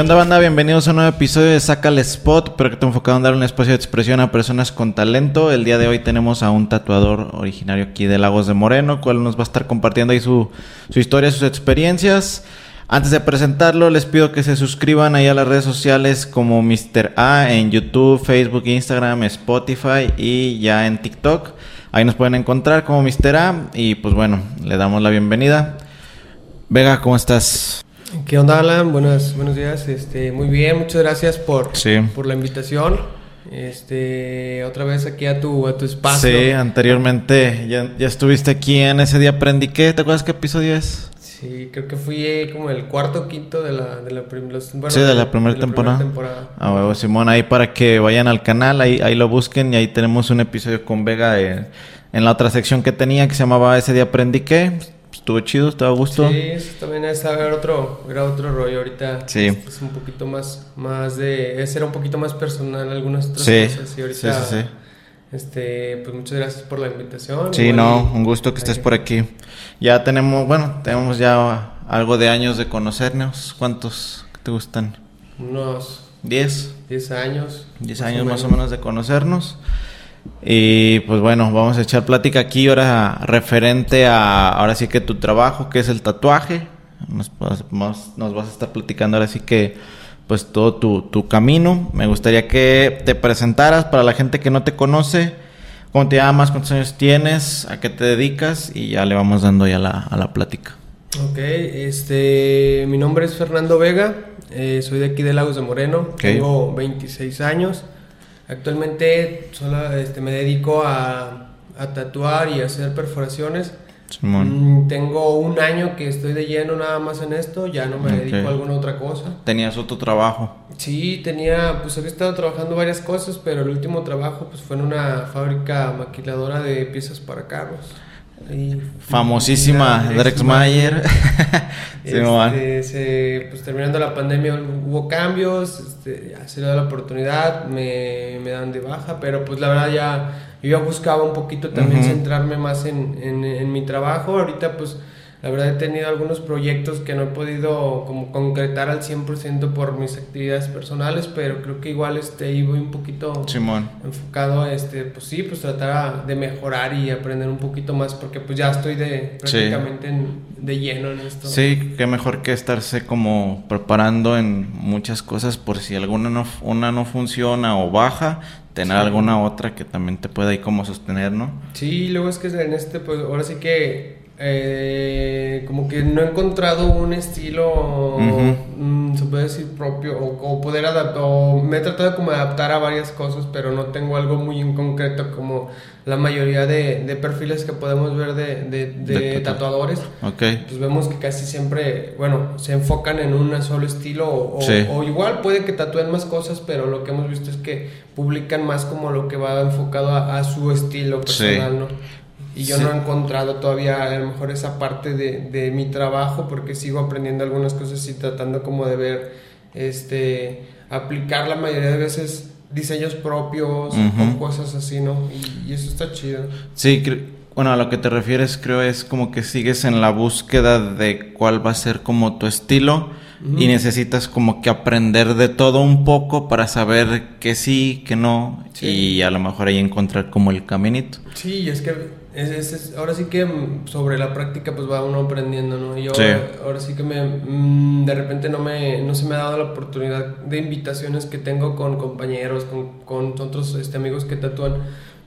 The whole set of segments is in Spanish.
¿Qué onda banda? Bienvenidos a un nuevo episodio de Saca el Spot, pero enfocado en dar un espacio de expresión a personas con talento. El día de hoy tenemos a un tatuador originario aquí de Lagos de Moreno, cual nos va a estar compartiendo ahí su, su historia, sus experiencias. Antes de presentarlo, les pido que se suscriban ahí a las redes sociales como Mr. A en YouTube, Facebook, Instagram, Spotify y ya en TikTok. Ahí nos pueden encontrar como Mr. A y pues bueno, le damos la bienvenida. Vega, ¿cómo estás? ¿Qué onda, Alan? Buenos, buenos días. Este, muy bien, muchas gracias por, Sí. por la invitación. Este, otra vez aquí a tu, a tu espacio. Sí, anteriormente ya, ya estuviste aquí en ese día aprendí qué. ¿Te acuerdas qué episodio es? Sí, creo que fui eh, como el cuarto o quinto de la, de la, prim- los- bueno, Sí, de la primera temporada. temporada. Ah, huevo, Simón, ahí para que vayan al canal, ahí, ahí lo busquen y ahí tenemos un episodio con Vega de- en la otra sección que tenía que se llamaba Ese día aprendí qué. Estuvo chido, estaba a gusto. Sí, eso también es era otro, era otro rollo ahorita. Sí. Es, es un poquito más, más de, ese era un poquito más personal algunas otras Sí, cosas. Y ahorita, sí, sí, sí. este, pues muchas gracias por la invitación. Sí, no, un gusto que estés por aquí. Ya tenemos, bueno, tenemos ya algo de años de conocernos. ¿Cuántos te gustan? Unos ¿Diez? 10 años. 10 años más o menos de conocernos. Y pues bueno, vamos a echar plática aquí ahora referente a, ahora sí que tu trabajo, que es el tatuaje. Nos, nos vas a estar platicando ahora sí que pues todo tu, tu camino. Me gustaría que te presentaras para la gente que no te conoce. ¿Cómo te llamas? ¿Cuántos años tienes? ¿A qué te dedicas? Y ya le vamos dando ya la, a la plática. Ok, este, mi nombre es Fernando Vega, eh, soy de aquí de Lagos de Moreno, tengo 26 años. Actualmente solo este, me dedico a, a tatuar y a hacer perforaciones. Simón. Mm, tengo un año que estoy de lleno nada más en esto, ya no me dedico a alguna otra cosa. Tenías otro trabajo. Sí, tenía, pues había estado trabajando varias cosas, pero el último trabajo pues fue en una fábrica maquiladora de piezas para carros. Famosísima Drex Drex Mayer. Este, se- pues terminando la pandemia hubo cambios, este, ya se le da la oportunidad, me, me dan de baja, pero pues la verdad ya yo ya buscaba un poquito también centrarme más en, en, en mi trabajo. Ahorita pues la verdad he tenido algunos proyectos que no he podido como concretar al 100% por mis actividades personales, pero creo que igual este, voy un poquito Simón. enfocado a este, pues sí, pues tratar de mejorar y aprender un poquito más, porque pues ya estoy de Sí. prácticamente en- de lleno en esto. Sí, qué mejor que estarse como preparando en muchas cosas por si alguna no, una no funciona o baja, tener Sí. alguna otra que también te pueda ahí como sostener, ¿no? Sí, luego es que en este, pues ahora sí que eh, como que no he encontrado un estilo, mm, se puede decir propio, o, o poder adaptar, o me he tratado como de adaptar a varias cosas, pero no tengo algo muy en concreto como la mayoría de, de perfiles que podemos ver de, de- de De tatu- tatuadores. Pues vemos que casi siempre, bueno, se enfocan en un solo estilo o, o- Sí. o igual puede que tatúen más cosas, pero lo que hemos visto es que publican más como lo que va enfocado a, a su estilo Sí. personal, ¿no? Y yo Sí. no he encontrado todavía a lo mejor esa parte de, de mi trabajo porque sigo aprendiendo algunas cosas y tratando como de ver, este, aplicar la mayoría de veces diseños propios Ujú. o cosas así, ¿no? Y, y eso está chido. Sí, bueno, a lo que te refieres creo es como que sigues en la búsqueda de cuál va a ser como tu estilo y necesitas como que aprender de todo un poco para saber que sí, que no Sí. y a lo mejor ahí encontrar como el caminito. Sí, es que es, es- es- ahora sí que sobre la práctica pues va uno aprendiendo, ¿no? Yo Sí. ahora sí que me mm, de repente no me no se me ha dado la oportunidad de invitaciones que tengo con compañeros, con, con otros este, amigos que tatúan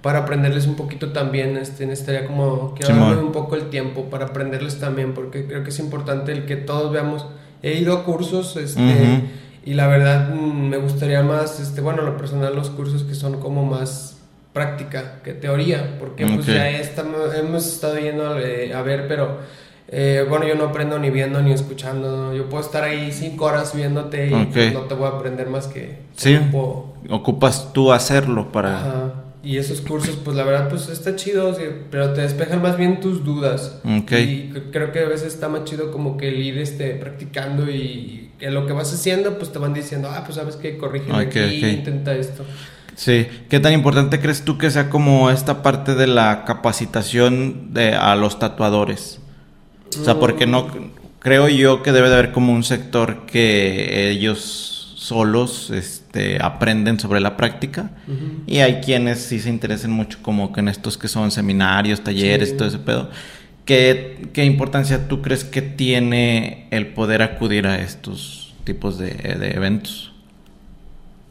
para aprenderles un poquito también, este, necesitaría como quiero darme un poco el tiempo para aprenderles también porque creo que es importante el que todos veamos. He ido a cursos, este, y la verdad mm, me gustaría más, este, bueno, lo personal los cursos que son como más práctica que teoría, porque pues ya estamos, hemos estado yendo eh, a ver, pero eh, bueno, yo no aprendo ni viendo ni escuchando, yo puedo estar ahí cinco horas viéndote y pues, no te voy a aprender más que Sí. ocupo- Ocupas tú hacerlo para... Ajá. Y esos cursos, pues la verdad, pues está chido, pero te despejan más bien tus dudas. Y creo que a veces está más chido como que el ir este, practicando y que lo que vas haciendo, pues te van diciendo, ah, pues sabes que corrige Ok, aquí, intenta esto. Sí, ¿qué tan importante crees tú que sea como esta parte de la capacitación de, a los tatuadores? O sea, porque no creo yo que debe de haber como un sector que ellos solos este, aprenden sobre la práctica y hay quienes sí se interesen mucho como que en estos que son seminarios, talleres, todo ese pedo. ¿Qué, ¿Qué, importancia tú crees que tiene el poder acudir a estos tipos de, de eventos?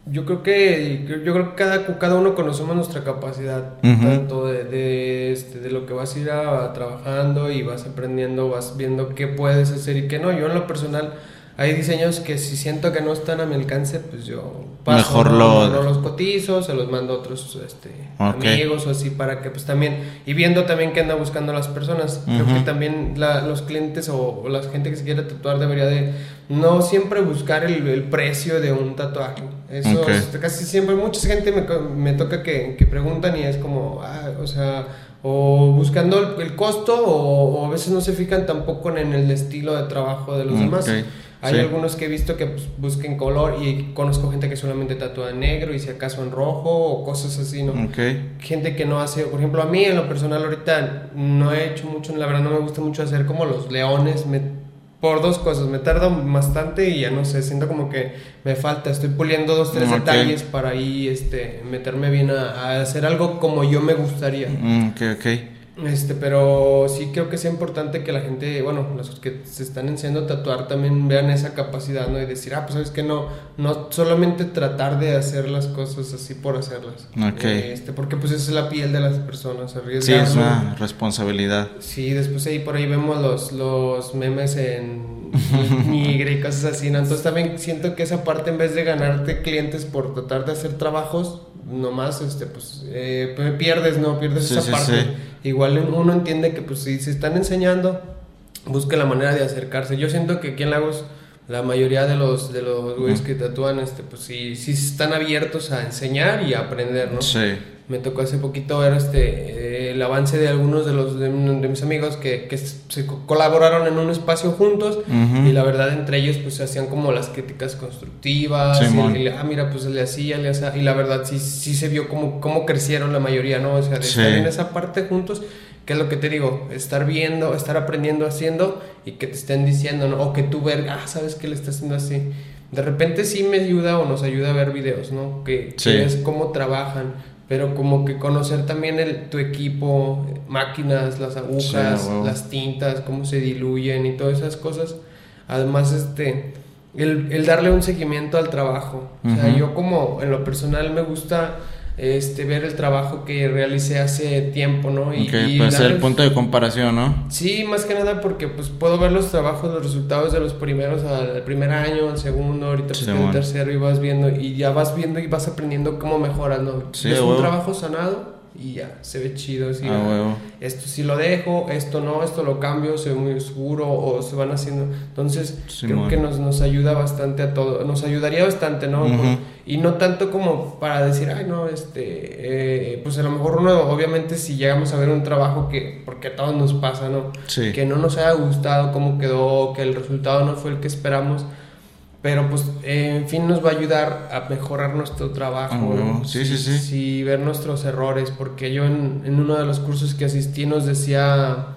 Yo creo que yo creo que cada, cada uno conocemos nuestra capacidad, tanto de, de, este, de, lo que vas a ir a, trabajando y vas aprendiendo, vas viendo qué puedes hacer y qué no. Yo en lo personal hay diseños que si siento que no están a mi alcance, pues yo paso, Mejor lo... no, los cotizo, se los mando a otros este, amigos o así para que pues también, y viendo también qué andan buscando las personas, creo que también los clientes o, la gente que se quiere tatuar debería de no siempre buscar el, precio de un tatuaje. Eso casi siempre, mucha gente me, me toca que, que, preguntan y es como, ah, o sea, o buscando el, costo o, a veces no se fijan tampoco en el estilo de trabajo de los demás. Hay algunos que he visto que pues, busquen color y conozco gente que solamente tatúa en negro y si acaso en rojo o cosas así, ¿no? Gente que no hace, por ejemplo, a mí en lo personal ahorita no he hecho mucho, la verdad no me gusta mucho hacer como los leones, me, por dos cosas, me tarda bastante y ya no sé, siento como que me falta, estoy puliendo dos, tres detalles para ahí este, meterme bien a, hacer algo como yo me gustaría. Mm, ok, ok. Este, pero sí creo que es importante que la gente, bueno, los que se están enseñando a tatuar también vean esa capacidad, ¿no? Y decir, ah, pues sabes que no, no solamente tratar de hacer las cosas así por hacerlas. Ok. Este, porque pues esa es la piel de las personas, Sí, es una responsabilidad. Sí, después ahí por ahí vemos los, los memes en y cosas así, ¿no? Entonces también siento que esa parte en vez de ganarte clientes por tratar de hacer trabajos, nomás, este, pues, eh, pierdes, ¿no? Pierdes esa parte. Igual uno entiende que, pues, si se están enseñando, busque la manera de acercarse. Yo siento que aquí en Lagos, la mayoría de los, de los güeyes que tatúan, este, pues, sí, sí están abiertos a enseñar y a aprender, ¿no? Sí. Me tocó hace poquito ver este el avance de algunos de los de, mis amigos que, que, se colaboraron en un espacio juntos y la verdad entre ellos pues se hacían como las críticas constructivas y, ah mira pues le hacía le hacía y la verdad sí sí se vio como cómo crecieron la mayoría no o sea de estar en esa parte juntos ¿Qué es lo que te digo? Estar viendo, estar aprendiendo haciendo y que te estén diciendo, ¿no? O que tú ver, ah, ¿sabes que le está haciendo así? De repente sí me ayuda o nos ayuda a ver videos, ¿no? Que, que es cómo trabajan pero como que conocer también el, tu equipo, máquinas, las agujas, las tintas, cómo se diluyen y todas esas cosas. Además, este, el, el darle un seguimiento al trabajo. O sea, yo como en lo personal me gusta este, ver el trabajo que realicé hace tiempo, ¿no? Y, okay, puede ser el punto de comparación, ¿no? Sí, más que nada porque pues puedo ver los trabajos, los resultados de los primeros, al primer año, al segundo, ahorita pues el tercero y vas viendo y ya vas viendo y vas aprendiendo cómo mejoras, ¿no? es un trabajo sanado y ya, se ve chido. Ah, esto sí lo dejo, esto no, esto lo cambio, se ve muy oscuro o se van haciendo. Entonces, creo que nos, nos ayuda bastante a todo, nos ayudaría bastante, ¿no? Y no tanto como para decir, ay, no, este, eh, pues a lo mejor uno, obviamente, si llegamos a ver un trabajo que, porque a todos nos pasa, ¿no? Que no nos haya gustado cómo quedó, que el resultado no fue el que esperamos pero pues en fin nos va a ayudar a mejorar nuestro trabajo, ah, sí, sí, sí, sí, ver nuestros errores, porque yo en, en, uno de los cursos que asistí nos decía,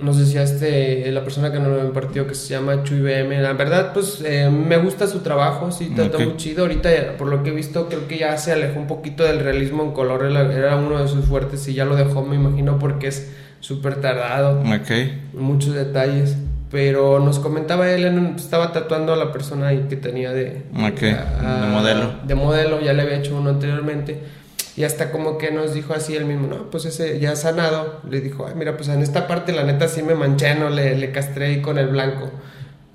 nos decía este, la persona que nos lo impartió que se llama Chuy BM, la verdad pues eh, me gusta su trabajo, sí, está muy chido, ahorita por lo que he visto creo que ya se alejó un poquito del realismo en color, era uno de sus fuertes y ya lo dejó me imagino porque es súper tardado, okay. muchos detalles. Pero nos comentaba él, estaba tatuando a la persona que tenía de, de modelo. De modelo, ya le había hecho uno anteriormente. Y hasta como que nos dijo así él mismo, no, pues ese ya sanado. Le dijo, Ay, mira, pues en esta parte la neta sí me manché, no le, le castré con el blanco.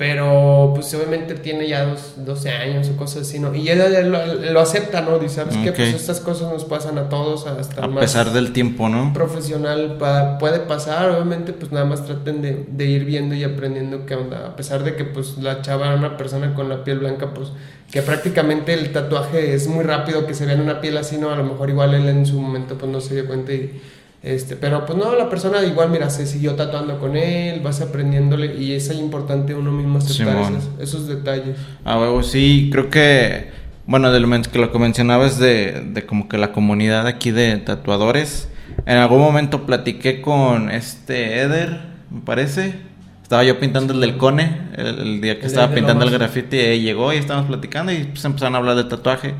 Pero pues obviamente tiene ya dos, 12 años o cosas así, ¿no? Y ella lo, acepta, ¿no? Dice, ¿sabes qué? Pues estas cosas nos pasan a todos hasta A pesar del tiempo, ¿no? Profesional puede pasar, obviamente pues nada más traten de, de, ir viendo y aprendiendo qué onda. A pesar de que pues la chava era una persona con la piel blanca, pues que prácticamente el tatuaje es muy rápido que se vea en una piel así, ¿no? A lo mejor igual él en su momento pues no se dio cuenta y este, pero pues no, la persona igual, mira, se siguió tatuando con él, vas aprendiéndole y es importante uno mismo aceptar esos, esos, detalles. Ah, huevo, sí, creo que, bueno, de lo que lo que mencionabas de, de como que la comunidad aquí de tatuadores, en algún momento platiqué con este Eder, me parece, estaba yo pintando el del Cone, el, día que estaba pintando el graffiti, y llegó y estábamos platicando y pues empezaron a hablar de tatuaje.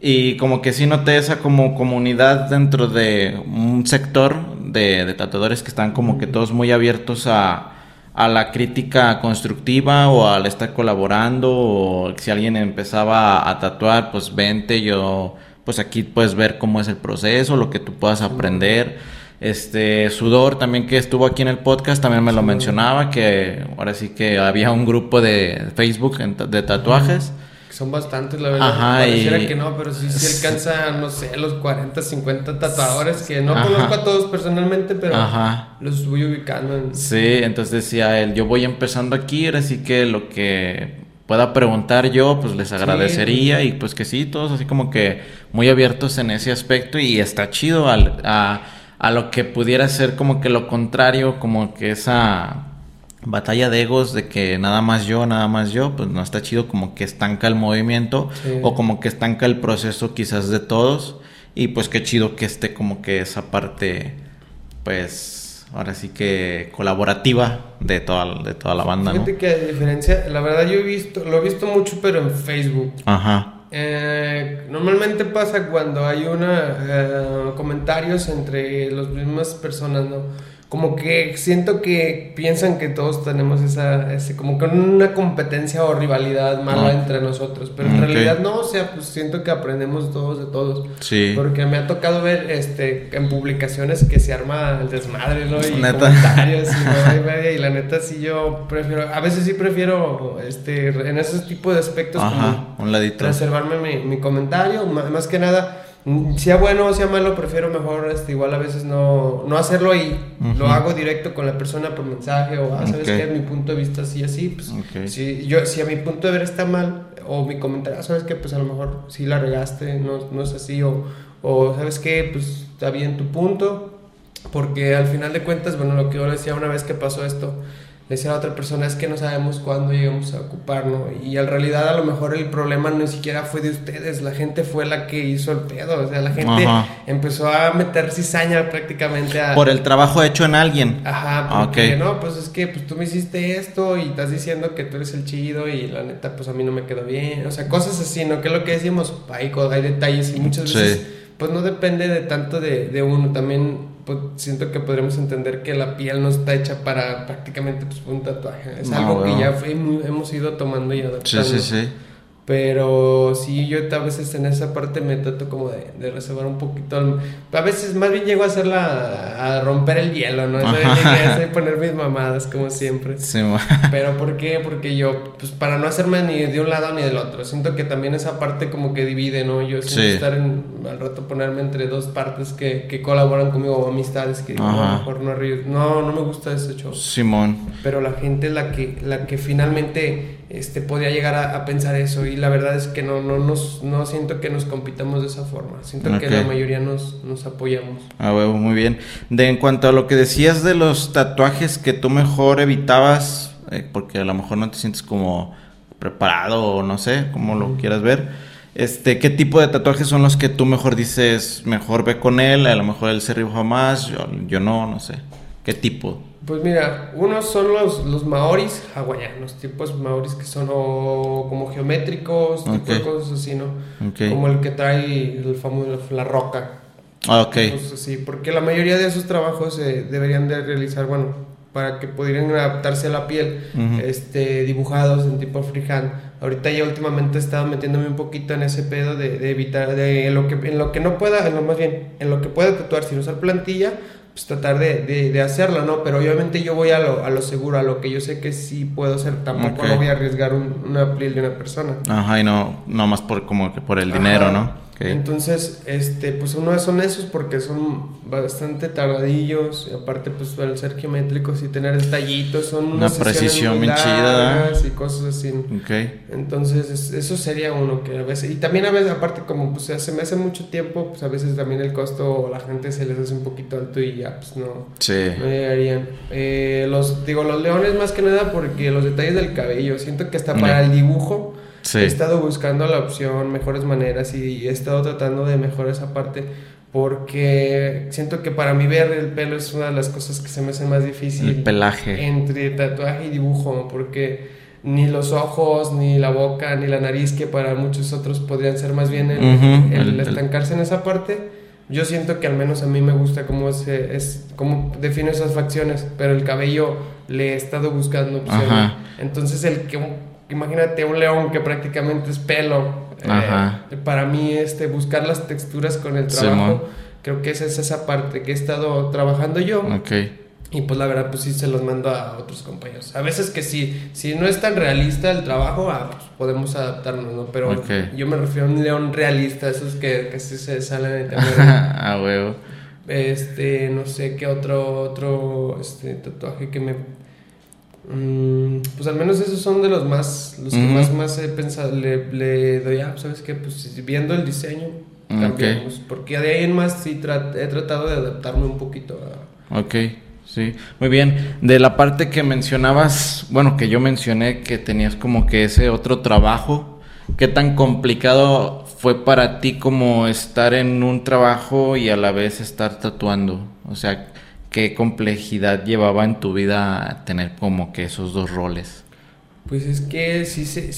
Y como que sí noté esa como comunidad dentro de un sector de, de tatuadores que están como que todos muy abiertos a, a la crítica constructiva o al estar colaborando o si alguien empezaba a, tatuar, pues vente, yo pues aquí puedes ver cómo es el proceso, lo que tú puedas aprender. Este Sudor también que estuvo aquí en el podcast también me lo mencionaba que ahora sí que había un grupo de Facebook de tatuajes son bastantes, la verdad. Ajá, Pareciera que no, pero sí, sí alcanza, no sé, los 40, 50 tatuadores que no conozco a todos personalmente, pero los voy ubicando. En... Sí, entonces decía él, yo voy empezando aquí, así que lo que pueda preguntar yo, pues les agradecería y pues que sí, todos así como que muy abiertos en ese aspecto y está chido al, a, a lo que pudiera ser como que lo contrario, como que esa batalla de egos de que nada más yo, nada más yo, pues no está chido como que estanca el movimiento o como que estanca el proceso quizás de todos y pues qué chido que esté como que esa parte pues ahora sí que colaborativa de toda, de toda la banda. Fíjate que a diferencia, la verdad yo he visto, lo he visto mucho pero en Facebook. Ajá. Eh, normalmente pasa cuando hay una eh, comentarios entre las mismas personas, ¿no? Como que siento que piensan que todos tenemos esa, ese, como que una competencia o rivalidad mala entre nosotros, pero en realidad no, o sea, pues siento que aprendemos todos de todos. Sí. Porque me ha tocado ver este en publicaciones que se arma el desmadre, ¿no? Y comentarios y, y la neta sí yo prefiero, a veces sí prefiero este en ese tipo de aspectos como un ladito. reservarme mi, mi comentario, más que nada sea bueno o sea malo, prefiero mejor este, igual a veces no, no hacerlo y lo hago directo con la persona por mensaje o, ah, ¿sabes qué? Mi punto de vista así, así, pues si, yo, si a mi punto de ver está mal o mi comentario, ¿sabes qué? Pues a lo mejor sí la regaste, no, no es así o, o ¿sabes qué? Pues está bien tu punto, porque al final de cuentas, bueno, lo que yo decía una vez que pasó esto, le decía a otra persona es que no sabemos cuándo llegamos a ocuparnos y en realidad a lo mejor el problema ni siquiera fue de ustedes, la gente fue la que hizo el pedo, o sea, la gente empezó a meter cizaña prácticamente a... Por el trabajo hecho en alguien. Ajá, porque no, pues es que pues tú me hiciste esto y estás diciendo que tú eres el chido y la neta pues a mí no me quedó bien, o sea, cosas así, ¿no? Que es lo que decimos, hay, hay detalles y muchas veces pues no depende de tanto de, de uno, también pues, siento que podremos entender que la piel no está hecha para prácticamente pues, un tatuaje. Es algo que ya fue, hemos ido tomando y adaptando. Sí, sí, sí. Pero sí, yo a veces en esa parte me trato como de, de reservar un poquito. A veces más bien llego a hacerla, a romper el hielo, ¿no? Poner mis mamadas, como siempre. Sí, Pero ¿por qué? Porque yo, pues para no hacerme ni de un lado ni del otro. Siento que también esa parte como que divide, ¿no? Yo siento estar en, al rato ponerme entre dos partes que, que colaboran conmigo o amistades que a lo mejor no No, no me gusta ese show. Simón. Pero la gente es la que, la que finalmente este, podía llegar a, pensar eso y la verdad es que no, no, nos, no siento que nos compitamos de esa forma, siento que la mayoría nos, nos apoyamos. Ah, huevo, muy bien. De, en cuanto a lo que decías de los tatuajes que tú mejor evitabas, eh, porque a lo mejor no te sientes como preparado o no sé, como lo quieras ver, este, ¿qué tipo de tatuajes son los que tú mejor dices, mejor ve con él, a lo mejor él se rifa más, yo, yo no, no sé, ¿qué tipo? Pues mira, unos son los, los maoris hawaianos, tipos maoris que son como geométricos, tipo de cosas así, ¿no? Como el que trae el famoso, la roca. Ah, ok. Sí, porque la mayoría de esos trabajos se deberían de realizar, bueno, para que pudieran adaptarse a la piel, este, dibujados en tipo freehand. Ahorita ya últimamente he estado metiéndome un poquito en ese pedo de, de evitar, de lo que, en lo que no pueda, en lo más bien, en lo que pueda tatuar sin usar plantilla, pues, tratar de, de, hacerlo, ¿no? Pero obviamente yo voy a lo, a lo seguro, a lo que yo sé que sí puedo hacer. Tampoco no voy a arriesgar una piel de una persona. Ajá, y no, no más por como que por el dinero, ¿no? Entonces, este, pues uno son esos porque son bastante tardadillos, y aparte pues al ser geométricos y tener detallitos, son una precisión bien chida y cosas así. Okay. Entonces, eso sería uno que a veces y también a veces aparte como pues se me hace mucho tiempo, pues a veces también el costo la gente se les hace un poquito alto y ya pues no, sí. no llegarían. Eh, los digo los leones más que nada porque los detalles del cabello, siento que hasta para el dibujo He estado buscando la opción, mejores maneras y he estado tratando de mejorar esa parte porque siento que para mí ver el pelo es una de las cosas que se me hace más difícil. El pelaje. Entre tatuaje y dibujo, porque ni los ojos, ni la boca, ni la nariz, que para muchos otros podrían ser más bien el, estancarse en esa parte. Yo siento que al menos a mí me gusta cómo, se, es, cómo defino esas facciones, pero el cabello le he estado buscando opciones. Entonces, el que, imagínate un león que prácticamente es pelo, eh, para mí este, buscar las texturas con el trabajo, creo que esa es esa parte que he estado trabajando yo. Y pues la verdad, pues sí se los mando a otros compañeros. A veces que sí, si no es tan realista el trabajo, ah, pues podemos adaptarnos, ¿no? Pero yo me refiero a un león realista, esos que casi se salen en Ah, huevo. Este, no sé qué otro, otro este, tatuaje que me Mm, pues al menos esos son de los más, los que más, más he pensado, le, le doy, ah, ¿sabes qué? Pues viendo el diseño, cambiamos. Porque de ahí en más sí he tratado de adaptarme un poquito a... Ok, sí, muy bien. De la parte que mencionabas, bueno, que yo mencioné que tenías como que ese otro trabajo, ¿qué tan complicado fue para ti como estar en un trabajo y a la vez estar tatuando? O sea, ¿Qué complejidad llevaba en tu vida tener como que esos dos roles? Pues es que sí, sí,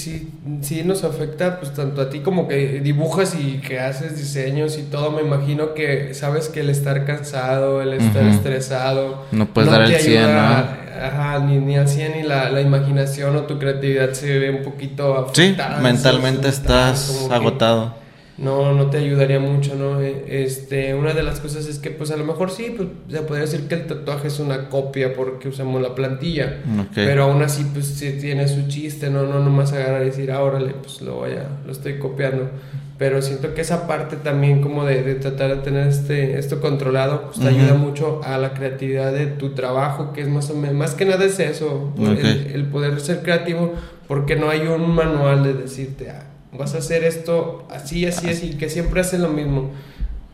sí, nos afecta, pues tanto a ti como que dibujas y que haces diseños y todo. Me imagino que sabes que el estar cansado, el estar estresado. No puedes dar el 100, ¿no? Ajá, ni, ni al 100 ni la, la, imaginación o tu creatividad se ve un poquito afectada. Sí, mentalmente estás agotado no, no te ayudaría mucho, ¿no? E, este, una de las cosas es que, pues a lo mejor sí, pues se podría decir que el tatuaje es una copia porque usamos la plantilla, pero aún así, pues sí tiene su chiste, ¿no? No nomás agarrar y decir, ah, órale, pues lo voy a, lo estoy copiando. Pero siento que esa parte también como de, de tratar de tener este, esto controlado, pues te ayuda mucho a la creatividad de tu trabajo, que es más o menos, más que nada es eso, el, el poder ser creativo, porque no hay un manual de decirte, ah, vas a hacer esto así, así, así, que siempre hacen lo mismo.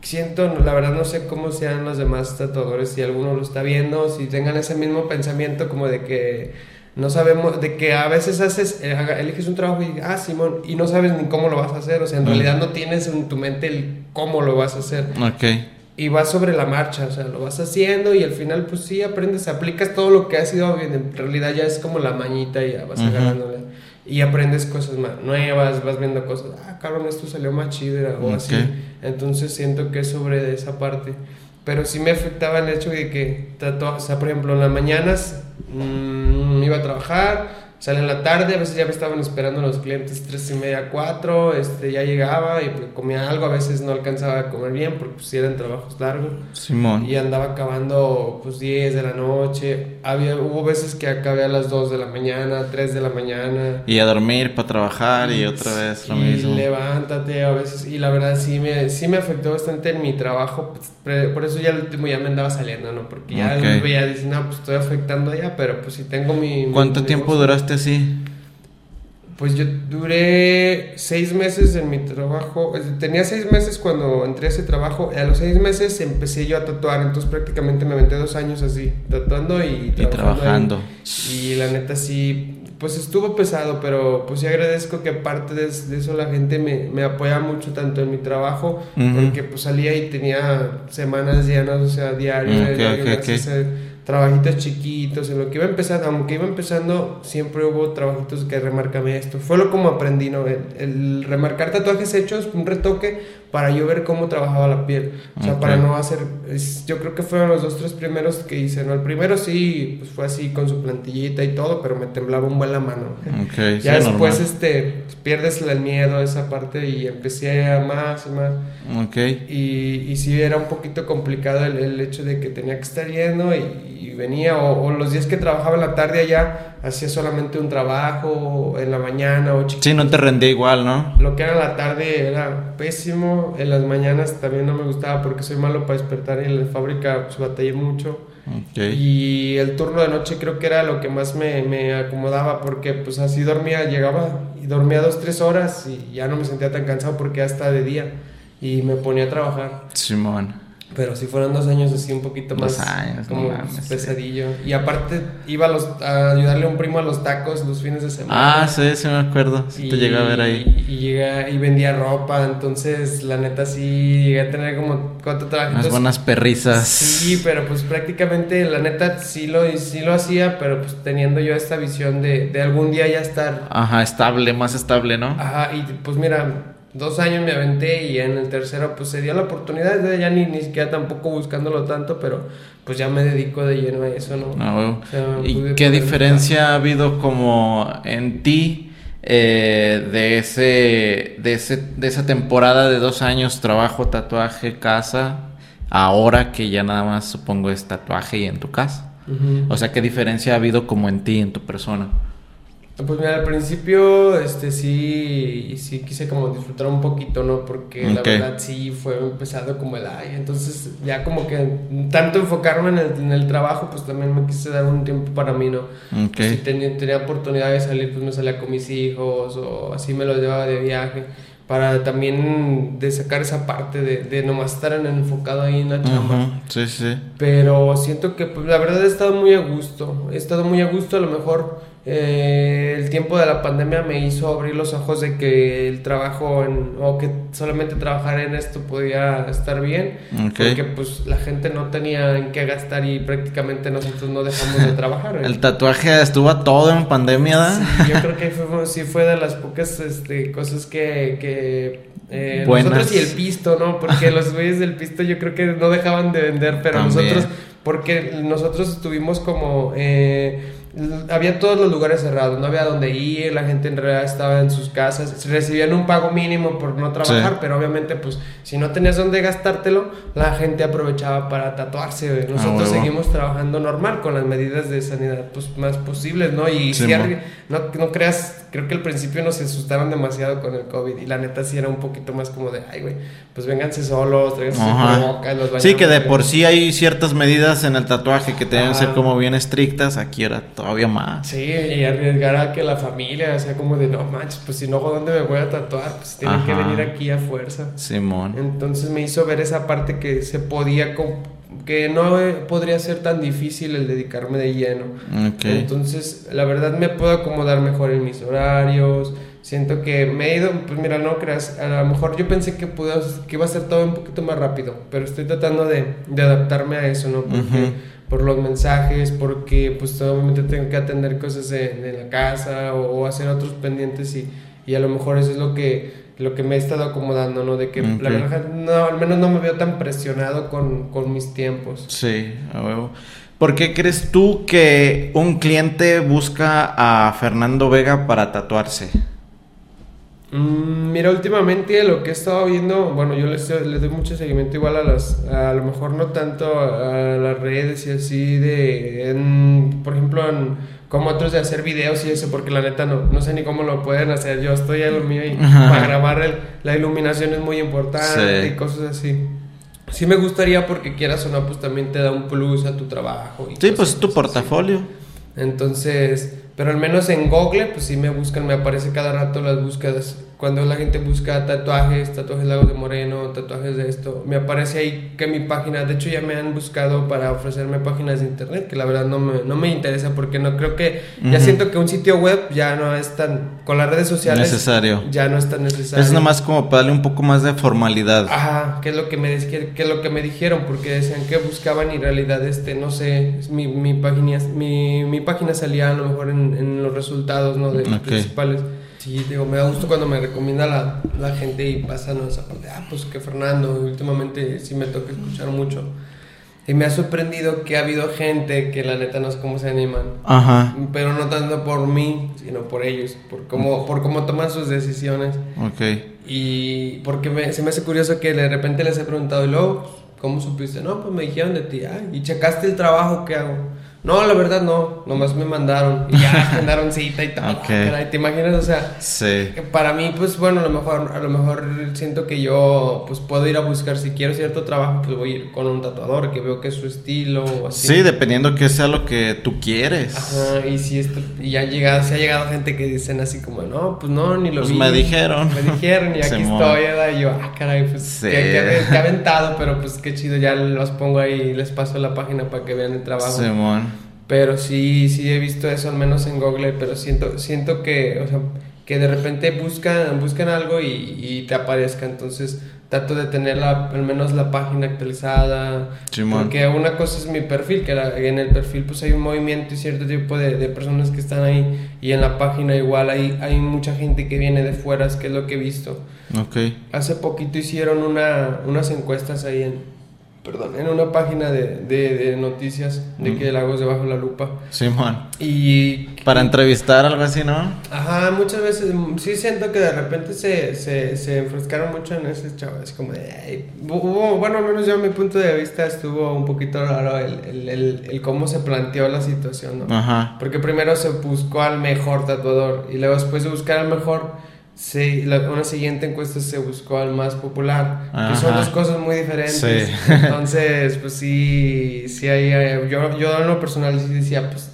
Siento, la verdad no sé cómo sean los demás tatuadores, si alguno lo está viendo, si tengan ese mismo pensamiento como de que no sabemos, de que a veces haces, eh, eliges un trabajo y, ah, Simón, y no sabes ni cómo lo vas a hacer, o sea, en mm. realidad no tienes en tu mente el cómo lo vas a hacer. Ok. Y vas sobre la marcha, o sea, lo vas haciendo y al final, pues sí, aprendes, aplicas todo lo que ha sido, en realidad ya es como la mañita y ya vas agarrándole y aprendes cosas más nuevas, vas viendo cosas, ah, cabrón, esto salió más chido o así. Entonces siento que es sobre esa parte. Pero sí me afectaba el hecho de que, o sea, por ejemplo, en las mañanas mmm, iba a trabajar, Sale en la tarde, a veces ya me estaban esperando los clientes tres y media, cuatro, este, ya llegaba y comía algo, a veces no alcanzaba a comer bien porque pues eran trabajos largos. Simón. Y andaba acabando pues 10 de la noche, había, hubo veces que acabé a las 2 de la mañana, 3 de la mañana. Y a dormir para trabajar y, otra vez lo y mismo. levántate a veces, y la verdad sí me, sí me afectó bastante en mi trabajo, por eso ya el último ya me andaba saliendo, ¿no? Porque ya okay. veía, diciendo, no, pues estoy afectando ya, pero pues si tengo mi... ¿Cuánto tiempo duraste? Así? Pues yo duré seis meses en mi trabajo. Tenía seis meses cuando entré a ese trabajo. Y a los seis meses empecé yo a tatuar. Entonces prácticamente me aventé dos años así, tatuando y, trabajando. Y la neta sí, pues estuvo pesado, pero pues sí agradezco que aparte de, eso la gente me, me, apoya mucho tanto en mi trabajo, porque pues salía y tenía semanas llenas, o sea, diario. Okay, trabajitos chiquitos, en lo que iba empezando, aunque iba empezando, siempre hubo trabajitos que remarcame esto. Fue lo como aprendí, ¿no? El, remarcar tatuajes hechos, un retoque para yo ver cómo trabajaba la piel. O sea, para no hacer, yo creo que fueron los dos, tres primeros que hice, ¿no? El primero sí, pues fue así con su plantillita y todo, pero me temblaba un buen la mano. ya después, este, pierdes el miedo a esa parte y empecé a más y más. Y, y sí, era un poquito complicado el, el hecho de que tenía que estar yendo y y venía, o, los días que trabajaba en la tarde allá, hacía solamente un trabajo en la mañana o chiquito. Sí, no te rendía igual, ¿no? Lo que era la tarde era pésimo, en las mañanas también no me gustaba porque soy malo para despertar y en la fábrica pues, batallé mucho. Y el turno de noche creo que era lo que más me, me, acomodaba porque pues así dormía, llegaba y dormía dos, tres horas y ya no me sentía tan cansado porque ya está de día y me ponía a trabajar. Simón. Pero si fueron dos años así un poquito más como pesadillo. Y aparte iba a, los, a ayudarle a un primo a los tacos los fines de semana. Ah, sí, sí me acuerdo. Sí te llega a ver ahí. Y, llega, y vendía ropa, entonces la neta sí llegué a tener como cuatro trabajitos. Unas buenas perrizas. Sí, pero pues prácticamente la neta sí lo, sí lo hacía, pero pues teniendo yo esta visión de, de algún día ya estar... Ajá, estable, más estable, ¿no? Ajá, y pues mira dos años me aventé y en el tercero pues se dio la oportunidad, ya ni, ni siquiera tampoco buscándolo tanto, pero pues ya me dedico de lleno a eso, ¿no? Ah, ¿Y qué diferencia ha habido como en ti eh, de, ese, de, ese, de esa temporada de dos años, trabajo, tatuaje, casa, ahora que ya nada más supongo es tatuaje y en tu casa? O sea, ¿qué diferencia ha habido como en ti, en tu persona? Pues mira, al principio, este, sí, sí quise como disfrutar un poquito, ¿no? Porque la verdad sí fue pesado como el ay. Entonces, ya como que tanto enfocarme en el, en el trabajo, pues también me quise dar un tiempo para mí, ¿no? Si tenía, tenía oportunidad de salir, pues me salía con mis hijos o así me los llevaba de viaje. Para también de sacar esa parte de, de nomás estar en enfocado ahí en la chamba. Sí, sí. Pero siento que, pues, la verdad he estado muy a gusto. He estado muy a gusto, a lo mejor eh, el tiempo de la pandemia me hizo abrir los ojos de que el trabajo en, o que solamente trabajar en esto podía estar bien porque pues la gente no tenía en qué gastar y prácticamente nosotros no dejamos de trabajar el tatuaje estuvo todo en pandemia sí, yo creo que fue, sí fue de las pocas este, cosas que, que eh, nosotros y el pisto no porque los güeyes del pisto yo creo que no dejaban de vender pero nosotros porque nosotros estuvimos como eh, había todos los lugares cerrados, no había donde ir, la gente en realidad estaba en sus casas, recibían un pago mínimo por no trabajar, pero obviamente pues si no tenías donde gastártelo, la gente aprovechaba para tatuarse. Nosotros ah, seguimos trabajando normal con las medidas de sanidad pues más posibles, ¿no? Y si no, no creas, creo que al principio nos asustaron demasiado con el COVID y la neta sí era un poquito más como de, ay güey, pues vénganse solos, tráiganse boca, los Sí, que de por sí hay ciertas medidas en el tatuaje que deben ser como bien estrictas, aquí era todo todavía más. Sí, y arriesgar a que la familia, sea, como de no manches, pues si no, ¿dónde me voy a tatuar? Pues tienen que venir aquí a fuerza. Simón. Entonces me hizo ver esa parte que se podía, que no podría ser tan difícil el dedicarme de lleno. Entonces, la verdad me puedo acomodar mejor en mis horarios. Siento que me he ido, pues mira, no creas, a lo mejor yo pensé que, pudo, que iba a ser todo un poquito más rápido, pero estoy tratando de, de adaptarme a eso, ¿no? Porque por los mensajes, porque pues obviamente tengo que atender cosas en, la casa o, hacer otros pendientes y, y, a lo mejor eso es lo que, lo que me he estado acomodando, ¿no? De que la verdad, no, al menos no me veo tan presionado con, con mis tiempos. Sí, a huevo. ¿Por qué crees tú que un cliente busca a Fernando Vega para tatuarse? Mm, mira, últimamente lo que he estado viendo, bueno, yo les, doy mucho seguimiento igual a las, a lo mejor no tanto a, las redes y así de, por ejemplo, en, como otros de hacer videos y eso, porque la neta no, no sé ni cómo lo pueden hacer, yo estoy a lo mío y para grabar la iluminación es muy importante y cosas así. Sí me gustaría porque quieras o no, pues también te da un plus a tu trabajo. sí, pues tu portafolio. Entonces, pero al menos en Google, pues sí me buscan, me aparece cada rato las búsquedas cuando la gente busca tatuajes, tatuajes Lagos de Moreno, tatuajes de esto, me aparece ahí que mi página, de hecho ya me han buscado para ofrecerme páginas de internet, que la verdad no me, no me interesa porque no creo que, ya siento que un sitio web ya no es tan, con las redes sociales, necesario. ya no es tan necesario. Es nomás como para darle un poco más de formalidad. Ajá, que es lo que me, que, es lo que me dijeron, porque decían que buscaban y en realidad, este, no sé, mi, mi, página, mi, mi página salía a lo mejor en, en los resultados, ¿no? De los principales. Sí, digo, me da gusto cuando me recomienda la, la gente y pasa ¿no? esa parte. Ah, pues que Fernando, últimamente sí me toca escuchar mucho. Y me ha sorprendido que ha habido gente que la neta no sé cómo se animan. Ajá. Pero no tanto por mí, sino por ellos, por cómo, por cómo toman sus decisiones. Ok. Y porque me, se me hace curioso que de repente les he preguntado, y luego, ¿cómo supiste? No, pues me dijeron de ti, ah, y checaste el trabajo que hago. No, la verdad no, nomás me mandaron y ya agendaron cita y tal. ¿Te imaginas? O sea, sí. para mí, pues bueno, a lo mejor, a lo mejor siento que yo pues puedo ir a buscar, si quiero cierto trabajo, pues voy a ir con un tatuador que veo que es su estilo o así. Sí, dependiendo que sea lo que tú quieres. Ajá, y si esto, y ya ha llegado, se ha llegado gente que dicen así como, no, pues no, ni lo pues me dijeron. Me dijeron y aquí estoy, y yo, ah, caray, pues sí. que, aventado, pero pues qué chido, ya los pongo ahí y les paso la página para que vean el trabajo. Simón. Pero sí, sí he visto eso, al menos en Google, pero siento, siento que, o sea, que de repente buscan, buscan algo y, y te aparezca. Entonces trato de tener la, al menos la página actualizada. porque una cosa es mi perfil, que en el perfil pues hay un movimiento y cierto tipo de, de, personas que están ahí. Y en la página igual hay, hay mucha gente que viene de fuera, que es lo que he visto. Okay. Hace poquito hicieron una, unas encuestas ahí en, perdón, en una página de, de, noticias de que Lagos debajo de la lupa. Sí. Y... Para entrevistar, algo así, ¿no? Ajá, muchas veces, sí siento que de repente se, se, se enfrescaron mucho en ese chavo, así como de... bueno, al menos yo a mi punto de vista estuvo un poquito raro el, el, el, el cómo se planteó la situación, ¿no? Ajá. Porque primero se buscó al mejor tatuador y luego después de buscar al mejor Sí, la, una siguiente encuesta se buscó al más popular, que son dos cosas muy diferentes. Entonces, pues sí, sí hay, yo, yo en lo personal sí decía, pues